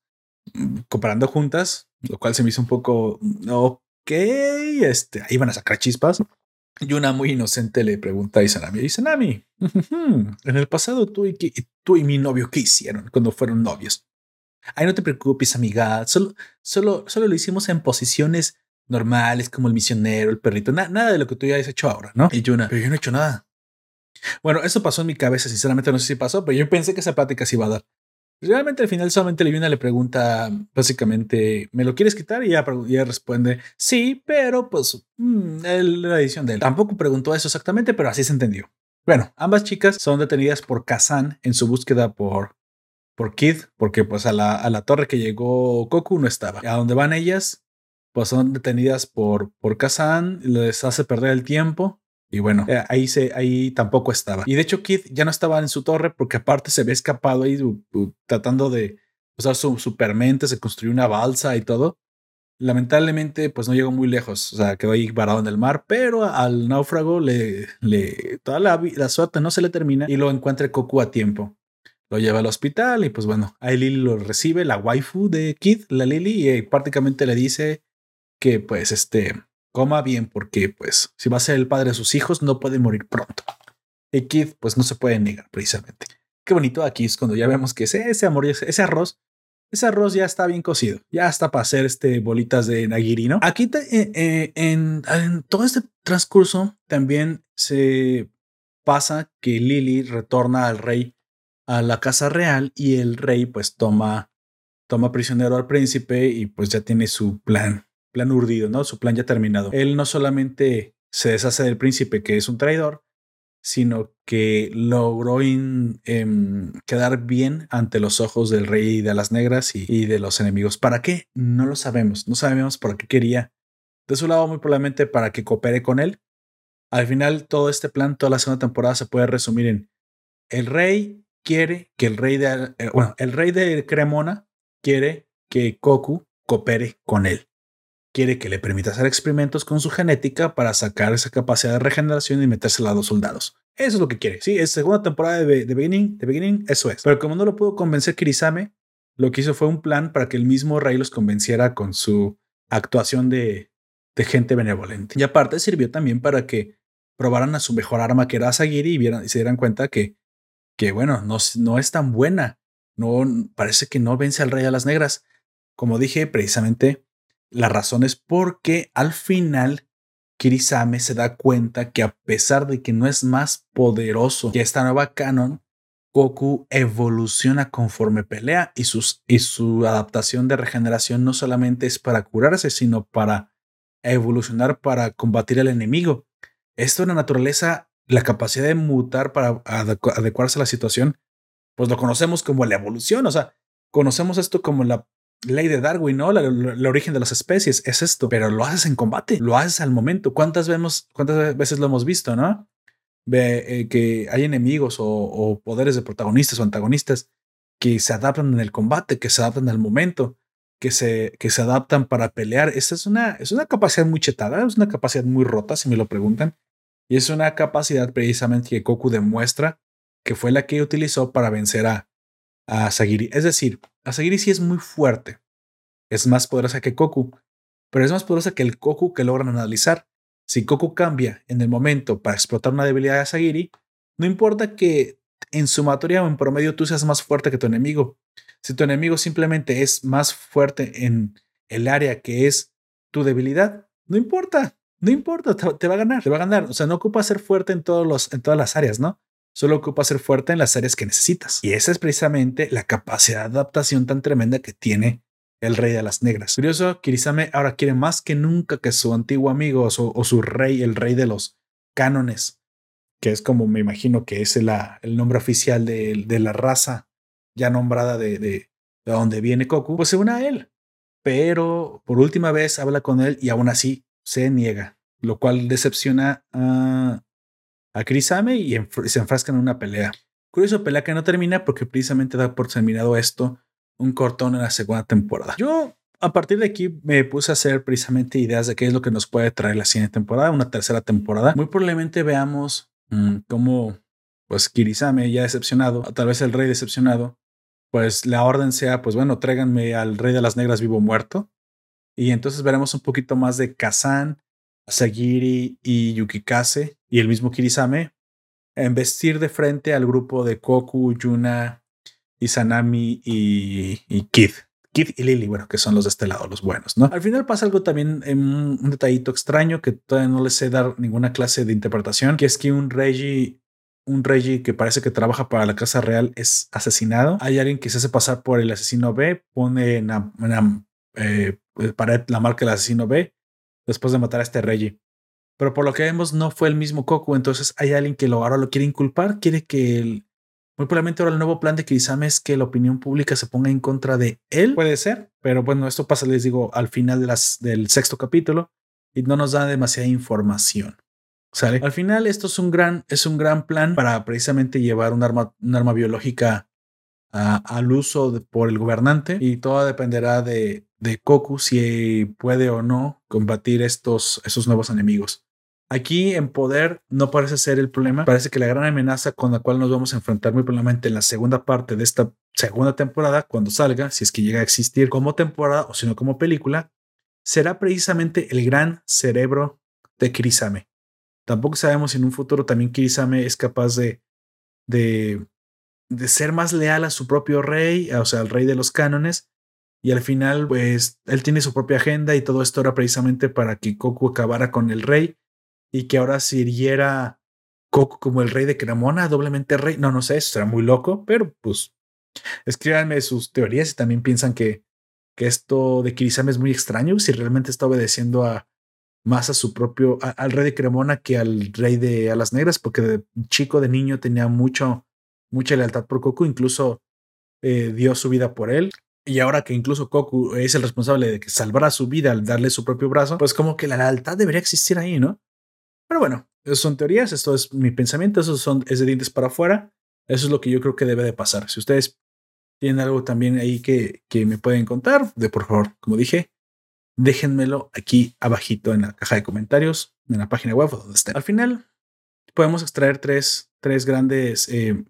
comparando juntas, lo cual se me hizo un poco ok. Este, ahí van a sacar chispas. Yuna, muy inocente, le pregunta a Aisanami: Aisanami, en el pasado tú y, tú y mi novio, ¿qué hicieron cuando fueron novios? Ay, no te preocupes, amiga. Solo, solo, solo lo hicimos en posiciones normales, como el misionero, el perrito. nada de lo que tú ya has hecho ahora, ¿no? Y Yuna, pero yo no he hecho nada. Bueno, eso pasó en mi cabeza, sinceramente no sé si pasó, pero yo pensé que esa plática se iba a dar. Realmente al final solamente Livina le pregunta básicamente, ¿me lo quieres quitar? Y ella, responde, sí, pero pues mm, la edición de él. Tampoco preguntó eso exactamente, pero así se entendió. Bueno, ambas chicas son detenidas por Kazan en su búsqueda por, por Kid, porque pues a la, a la torre que llegó Goku no estaba. A donde van ellas, pues son detenidas por, por Kazan, les hace perder el tiempo y bueno, eh, ahí, se, ahí tampoco estaba. Y de hecho, Kid ya no estaba en su torre porque aparte se había escapado ahí tratando de usar su supermente, se construyó una balsa y todo. Lamentablemente, pues no llegó muy lejos, o sea, quedó ahí varado en el mar, pero al náufrago le, le toda la, la suerte no se le termina y lo encuentra Coco a tiempo. Lo lleva al hospital y pues bueno, ahí Lily lo recibe, la waifu de Kid, la Lily, y eh, prácticamente le dice que pues este, coma bien porque pues si va a ser el padre de sus hijos no puede morir pronto. Y Kid pues no se puede negar precisamente. Qué bonito aquí es cuando ya vemos que ese, ese amor, ese, arroz, ese arroz ya está bien cocido, ya está para hacer este bolitas de nagirino. Aquí eh, eh, en, en todo este transcurso también se pasa que Lily retorna al rey a la casa real y el rey pues toma toma prisionero al príncipe y pues ya tiene su plan plan urdido, ¿no? Su plan ya terminado. Él no solamente se deshace del príncipe, que es un traidor, sino que logró em, quedar bien ante los ojos del rey de las negras y, de los enemigos. ¿Para qué? No lo sabemos. No sabemos por qué quería. De su lado, muy probablemente para que coopere con él. Al final, todo este plan, toda la segunda temporada se puede resumir en el rey quiere que el rey de, eh, bueno, el rey de Cremona quiere que Goku coopere con él quiere que le permita hacer experimentos con su genética para sacar esa capacidad de regeneración y metérsela a los soldados. Eso es lo que quiere. Sí, es segunda temporada de, Beginning, de Beginning, eso es. Pero como no lo pudo convencer Kirisame, lo que hizo fue un plan para que el mismo rey los convenciera con su actuación de, gente benevolente. Y aparte sirvió también para que probaran a su mejor arma que era Asagiri y se dieran cuenta que, que bueno, no, no es tan buena. No, parece que no vence al rey a las negras. Como dije, precisamente la razón es porque al final Kirisame se da cuenta que a pesar de que no es más poderoso que esta nueva canon, Goku evoluciona conforme pelea y, sus, y su adaptación de regeneración no solamente es para curarse, sino para evolucionar para combatir al enemigo. Esto en la naturaleza, la capacidad de mutar para adecuarse a la situación, pues lo conocemos como la evolución, o sea, conocemos esto como la ley de Darwin, ¿no? El origen de las especies es esto, pero lo haces en combate, lo haces al momento. ¿Cuántas, vemos, cuántas veces lo hemos visto, no? Ve eh, que hay enemigos o, poderes de protagonistas o antagonistas que se adaptan en el combate, que se adaptan al momento, que se, que se adaptan para pelear. Esta es una, es una capacidad muy chetada, es una capacidad muy rota, si me lo preguntan. Y es una capacidad precisamente que Goku demuestra que fue la que utilizó para vencer a, a Sagiri. Es decir, Asagiri sí es muy fuerte. Es más poderosa que Goku, pero es más poderosa que el Goku que logran analizar. Si Goku cambia en el momento para explotar una debilidad de Asagiri, no importa que en sumatoria o en promedio tú seas más fuerte que tu enemigo. Si tu enemigo simplemente es más fuerte en el área que es tu debilidad, no importa, no importa, te, va a ganar, te va a ganar. O sea, no ocupa ser fuerte en, todos los, en todas las áreas, ¿no? Solo ocupa ser fuerte en las áreas que necesitas. Y esa es precisamente la capacidad de adaptación tan tremenda que tiene el rey de las negras. Curioso, Kirisame ahora quiere más que nunca que su antiguo amigo o su, rey, el rey de los cánones, que es como me imagino que es el, nombre oficial de, la raza ya nombrada de, de, de donde viene Goku, pues se une a él. Pero por última vez habla con él y aún así se niega, lo cual decepciona a, a Kirisame y, se enfrascan en una pelea. Curioso pelea que no termina porque precisamente da por terminado esto un cortón en la segunda temporada. Yo a partir de aquí me puse a hacer precisamente ideas de qué es lo que nos puede traer la siguiente temporada, una tercera temporada. Muy probablemente veamos mm, cómo pues Kirisame ya decepcionado, o tal vez el rey decepcionado, pues la orden sea, pues bueno, tráiganme al rey de las negras vivo muerto. Y entonces veremos un poquito más de Kazan, Sagiri y Yukikase y el mismo Kirisame en vestir de frente al grupo de Koku, Yuna, Izanami y, y Kid. Kid y Lily, bueno, que son los de este lado, los buenos, ¿no? Al final pasa algo también, un detallito extraño que todavía no les sé dar ninguna clase de interpretación, que es que un Reggie, un Reggie que parece que trabaja para la Casa Real es asesinado. Hay alguien que se hace pasar por el asesino B, pone en la, eh, la marca del asesino B después de matar a este Reggie. Pero por lo que vemos, no fue el mismo Goku. Entonces hay alguien que lo, ahora lo quiere inculpar. Quiere que el, muy probablemente ahora el nuevo plan de Kirisame es que la opinión pública se ponga en contra de él. Puede ser, pero bueno, esto pasa, les digo, al final de las, del sexto capítulo y no nos da demasiada información. ¿Sale? Al final, esto es un gran, es un gran plan para precisamente llevar un arma, un arma biológica al uso por el gobernante y todo dependerá de, de Goku si puede o no combatir estos, nuevos enemigos. Aquí en poder no parece ser el problema, parece que la gran amenaza con la cual nos vamos a enfrentar muy probablemente en la segunda parte de esta segunda temporada, cuando salga, si es que llega a existir como temporada o si no como película, será precisamente el gran cerebro de Kirisame. Tampoco sabemos si en un futuro también Kirisame es capaz de, de de ser más leal a su propio rey, o sea, al rey de los cánones. Y al final, pues, él tiene su propia agenda y todo esto era precisamente para que Goku acabara con el rey y que ahora sirviera Goku como el rey de Cremona, doblemente rey. No, no sé, eso será muy loco, pero pues escríbanme sus teorías y también piensan que, que esto de Kirisame es muy extraño, si realmente está obedeciendo a más a su propio, al rey de Cremona que al rey de Alas Negras, porque de chico, de niño tenía mucho mucha lealtad por Goku, incluso eh, dio su vida por él. Y ahora que incluso Goku es el responsable de que salvara su vida al darle su propio brazo, pues como que la lealtad debería existir ahí, ¿no? Pero bueno, son teorías, esto es mi pensamiento, eso son, es de dientes para afuera. Eso es lo que yo creo que debe de pasar. Si ustedes tienen algo también ahí que, que me pueden contar, de por favor, como dije, déjenmelo aquí abajito en la caja de comentarios, en la página web donde esté. Al final, podemos extraer tres, tres grandes eh,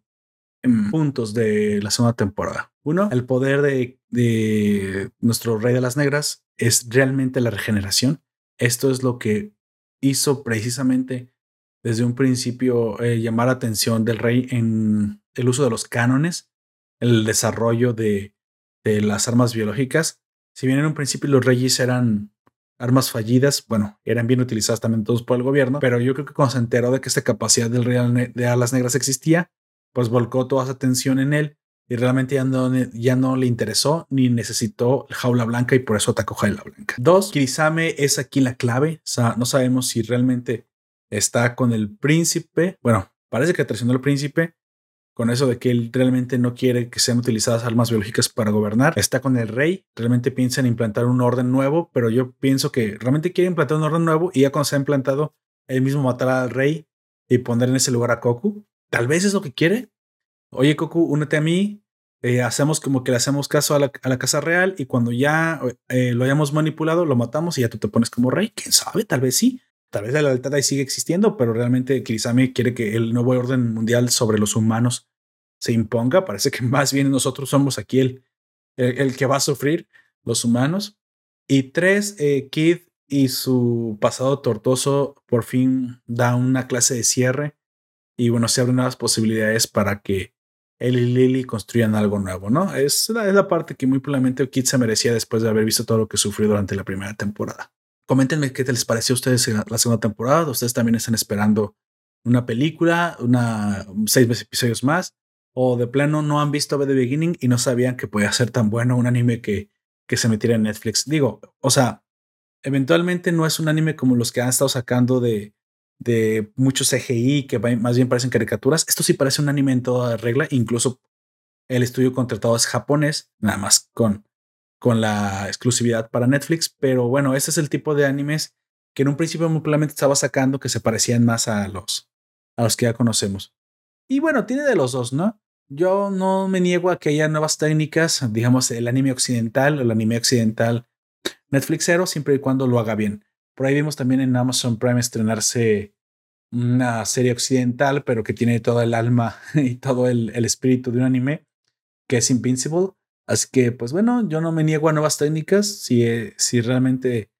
puntos de la segunda temporada. Uno, el poder de, de nuestro Rey de las Negras es realmente la regeneración. Esto es lo que hizo precisamente desde un principio eh, llamar la atención del rey en el uso de los cánones, el desarrollo de, de las armas biológicas. Si bien en un principio los reyes eran armas fallidas, bueno, eran bien utilizadas también todos por el gobierno, pero yo creo que cuando se enteró de que esta capacidad del rey de alas negras existía, pues volcó toda su atención en él y realmente ya no, ya no le interesó ni necesitó jaula blanca y por eso atacó jaula blanca. Dos, Kirisame es aquí la clave. O sea, no sabemos si realmente está con el príncipe. Bueno, parece que traicionó al príncipe con eso de que él realmente no quiere que sean utilizadas armas biológicas para gobernar. Está con el rey, realmente piensa en implantar un orden nuevo, pero yo pienso que realmente quiere implantar un orden nuevo y ya cuando se ha implantado, él mismo matará al rey y poner en ese lugar a Koku. Tal vez es lo que quiere. Oye, Koku, únete a mí. Eh, hacemos como que le hacemos caso a la, casa real y cuando ya eh, lo hayamos manipulado, lo matamos y ya tú te pones como rey. ¿Quién sabe? Tal vez sí. Tal vez la lealtad ahí sigue existiendo, pero realmente Kirisame quiere que el nuevo orden mundial sobre los humanos se imponga. Parece que más bien nosotros somos aquí el, el, que va a sufrir, los humanos. Y tres, eh, Kid y su pasado tortuoso por fin da una clase de cierre y bueno, se abren nuevas posibilidades para que él y Lily construyan algo nuevo, ¿no? Es la, es la parte que muy probablemente Kid se merecía después de haber visto todo lo que sufrió durante la primera temporada. Coméntenme qué les pareció a ustedes la segunda temporada. Ustedes también están esperando una película, una seis episodios más, o de plano no han visto The Beginning y no sabían que podía ser tan bueno un anime que, que se metiera en Netflix. Digo, o sea, eventualmente no es un anime como los que han estado sacando de, de muchos CGI que más bien parecen caricaturas. Esto sí parece un anime en toda regla. Incluso el estudio contratado es japonés, nada más con con la exclusividad para Netflix, pero bueno, ese es el tipo de animes que en un principio muy estaba sacando que se parecían más a los, a los que ya conocemos. Y bueno, tiene de los dos, ¿no? Yo no me niego a que haya nuevas técnicas, digamos el anime occidental el anime occidental Netflixero, siempre y cuando lo haga bien. Por ahí vimos también en Amazon Prime estrenarse una serie occidental, pero que tiene todo el alma y todo el, el espíritu de un anime, que es Invincible. Así que, pues bueno, yo no me niego a nuevas técnicas si, eh, si realmente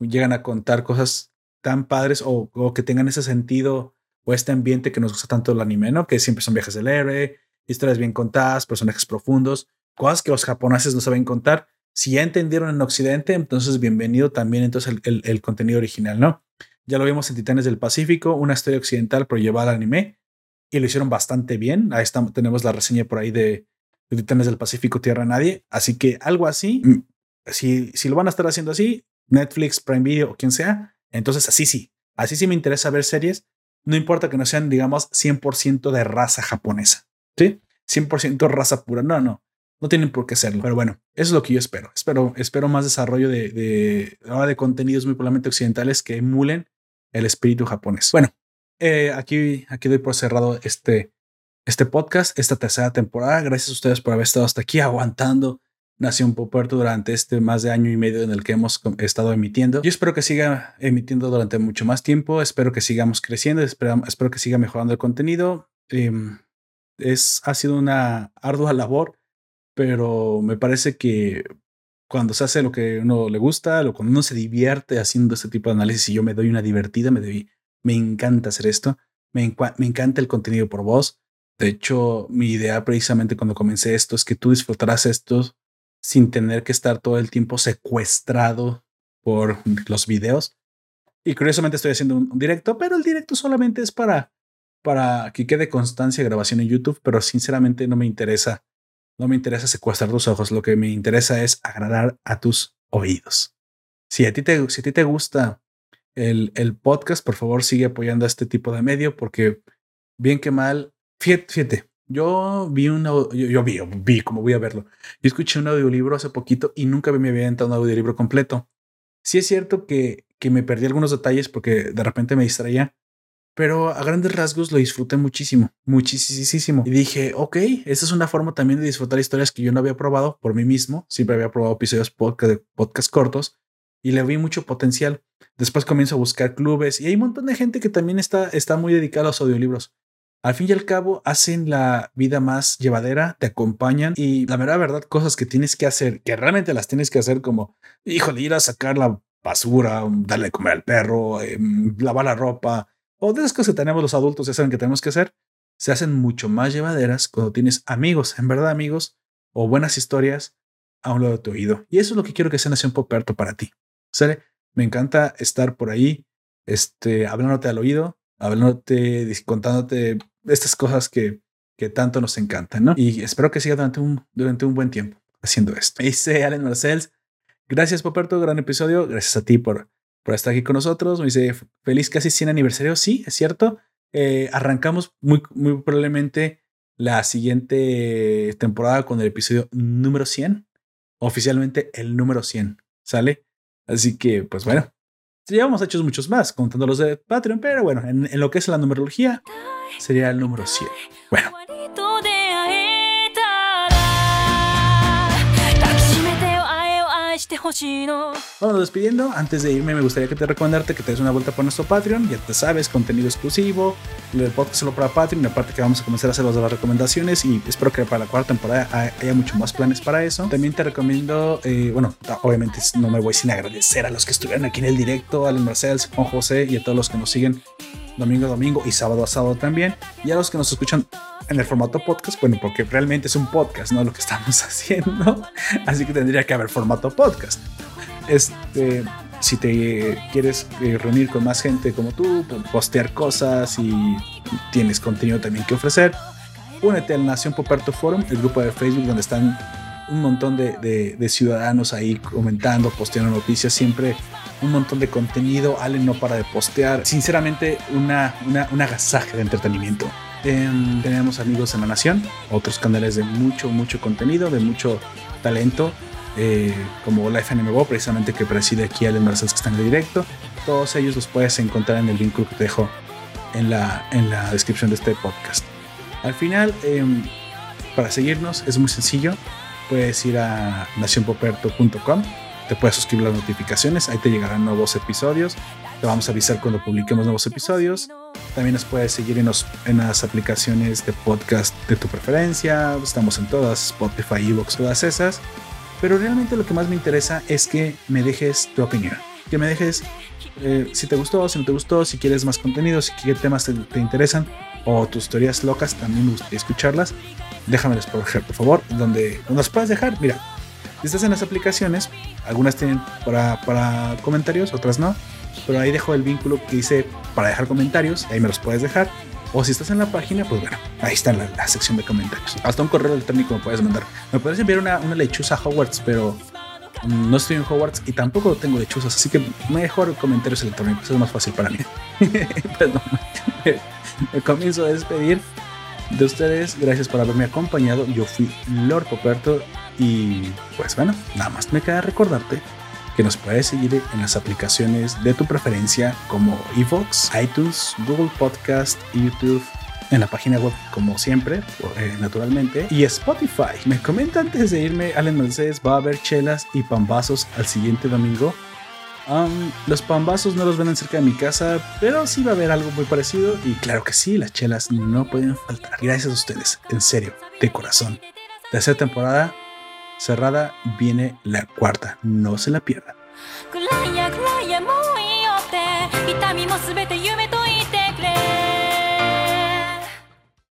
llegan a contar cosas tan padres o, que tengan ese sentido o este ambiente que nos gusta tanto el anime, ¿no? Que siempre son viajes del héroe, historias bien contadas, personajes profundos, cosas que los japoneses no saben contar. Si ya entendieron en Occidente, entonces bienvenido también entonces el, el, contenido original, ¿no? Ya lo vimos en Titanes del Pacífico, una historia occidental pero al anime y lo hicieron bastante bien. Ahí estamos, tenemos la reseña por ahí de, Titanes del Pacífico Tierra Nadie. Así que algo así, mm, si, si lo van a estar haciendo así, Netflix, Prime Video o quien sea, entonces así sí, así sí me interesa ver series. No importa que no sean, digamos, 100% de raza japonesa, ¿sí? 100% raza pura. No, no, no tienen por qué serlo. Pero bueno, eso es lo que yo espero. Espero, espero más desarrollo de, de, de contenidos muy probablemente occidentales que emulen el espíritu japonés. Bueno, eh, aquí, aquí doy por cerrado este, este podcast, esta tercera temporada. Gracias a ustedes por haber estado hasta aquí aguantando Nación Popuerto durante este más de año y medio en el que hemos estado emitiendo. Yo espero que siga emitiendo durante mucho más tiempo. Espero que sigamos creciendo. Espero, espero que siga mejorando el contenido. Em, es, ha sido una ardua labor, pero me parece que cuando se hace lo que uno le gusta, lo cuando uno se divierte haciendo este tipo de análisis y yo me doy una divertida, me, doy, me encanta hacer esto. Me, me encanta el contenido por voz de hecho, mi idea precisamente cuando comencé esto es que tú disfrutarás esto sin tener que estar todo el tiempo secuestrado por los videos. Y curiosamente estoy haciendo un, directo, pero el directo solamente es para, para que quede constancia de grabación en YouTube, pero sinceramente no me interesa, no me interesa secuestrar tus ojos, lo que me interesa es agradar a tus oídos. Si a ti te, si a ti te gusta el, el podcast, por favor sigue apoyando a este tipo de medio, porque bien que mal, Fíjate, yo vi un yo, yo, vi, vi como voy a verlo. Yo escuché un audiolibro hace poquito y nunca me había entrado un audiolibro completo. Sí es cierto que, que me perdí algunos detalles porque de repente me distraía, pero a grandes rasgos lo disfruté muchísimo, muchísimo. Y dije, ok, esa es una forma también de disfrutar historias que yo no había probado por mí mismo. Siempre había probado episodios podcast, podcast cortos y le vi mucho potencial. Después comienzo a buscar clubes y hay un montón de gente que también está, está muy dedicada a los audiolibros. al fin y al cabo hacen la vida más llevadera, te acompañan y la verdad, verdad, cosas que tienes que hacer, que realmente las tienes que hacer como, híjole, ir a sacar la basura, darle de comer al perro, eh, lavar la ropa, o de esas cosas que tenemos los adultos, ya saben que tenemos que hacer, se hacen mucho más llevaderas cuando tienes amigos, en verdad amigos, o buenas historias a un lado de tu oído. Y eso es lo que quiero que sea Nación Poperto para ti. ¿Sale? Me encanta estar por ahí, este, hablándote al oído, hablándote, contándote estas cosas que, que tanto nos encantan, ¿no? Y espero que siga durante un, durante un buen tiempo haciendo esto. Dice Allen Marcells, gracias Poperto, gran episodio, gracias a ti por, por estar aquí con nosotros. Me dice, feliz casi 100 aniversario, sí, es cierto. Eh, arrancamos muy, muy probablemente la siguiente temporada con el episodio número 100, oficialmente el número 100, ¿sale? Así que, pues bueno, ya hemos hecho muchos más, contando los de Patreon, pero bueno, en, en lo que es la numerología, sería el número 100. Bueno, Este bueno, despidiendo, antes de irme me gustaría que te recomendarte que te des una vuelta por nuestro Patreon, ya te sabes, contenido exclusivo, el podcast solo para Patreon, aparte que vamos a comenzar a hacer las recomendaciones y espero que para la cuarta temporada haya mucho más planes para eso. También te recomiendo, eh, bueno, obviamente no me voy sin agradecer a los que estuvieron aquí en el directo, a Alan Marcel, Juan José y a todos los que nos siguen domingo a domingo y sábado a sábado también. Y a los que nos escuchan en el formato podcast, bueno, porque realmente es un podcast, ¿no? Lo que estamos haciendo. Así que tendría que haber formato podcast. Este, si te quieres eh, reunir con más gente como tú, po- postear cosas y tienes contenido también que ofrecer, únete al Nación Poperto Forum, el grupo de Facebook donde están un montón de, de- ciudadanos ahí comentando, posteando noticias, siempre un montón de contenido. Allen no para de postear. Sinceramente, una, una, un agasaje de entretenimiento. Em, tenemos amigos en la nación, otros canales de mucho, mucho contenido, de mucho talento, eh, como Life NMO, precisamente que preside aquí Allen Marcels, que está en directo. Todos ellos los puedes encontrar en el vínculo que te dejo en la, en la descripción de este podcast. Al final, em, para seguirnos es muy sencillo. Puedes ir a nacionpoperto.com, te puedes suscribir las notificaciones, ahí te llegarán nuevos episodios. Te vamos a avisar cuando publiquemos nuevos episodios. También nos puedes seguir en las aplicaciones de podcast de tu preferencia. Estamos en todas, Spotify, Evox, todas esas. Pero realmente lo que más me interesa es que me dejes tu opinión. Que me dejes eh, si te gustó, si no te gustó, si quieres más contenido, si qué temas te, te interesan o tus teorías locas, también me gustaría escucharlas. Déjamelas por, por favor, donde nos puedes dejar. Mira, estás en las aplicaciones, algunas tienen para, para comentarios, otras no. Pero ahí dejo el vínculo que dice para dejar comentarios, ahí me los puedes dejar. O si estás en la página, pues bueno, ahí está la, la sección de comentarios. Hasta un correo electrónico me puedes mandar. Me puedes enviar una, una lechuza a Hogwarts, pero no estoy en Hogwarts y tampoco tengo lechuzas, así que mejor comentarios electrónicos, es más fácil para mí. Perdón. Me comienzo a despedir de ustedes. Gracias por haberme acompañado. Yo fui Lord Poperto y pues bueno, nada más me queda recordarte que nos puedes seguir en las aplicaciones de tu preferencia como Evox, iTunes, Google Podcast, YouTube, en la página web como siempre, eh, naturalmente, y Spotify. Me comenta antes de irme, Allen Mercedes, va a haber chelas y pambazos al siguiente domingo. Los pambazos no los venden cerca de mi casa, pero sí va a haber algo muy parecido y claro que sí, las chelas no pueden faltar. Gracias a ustedes, en serio, de corazón. Tercera temporada cerrada, viene la cuarta, no se la pierdan.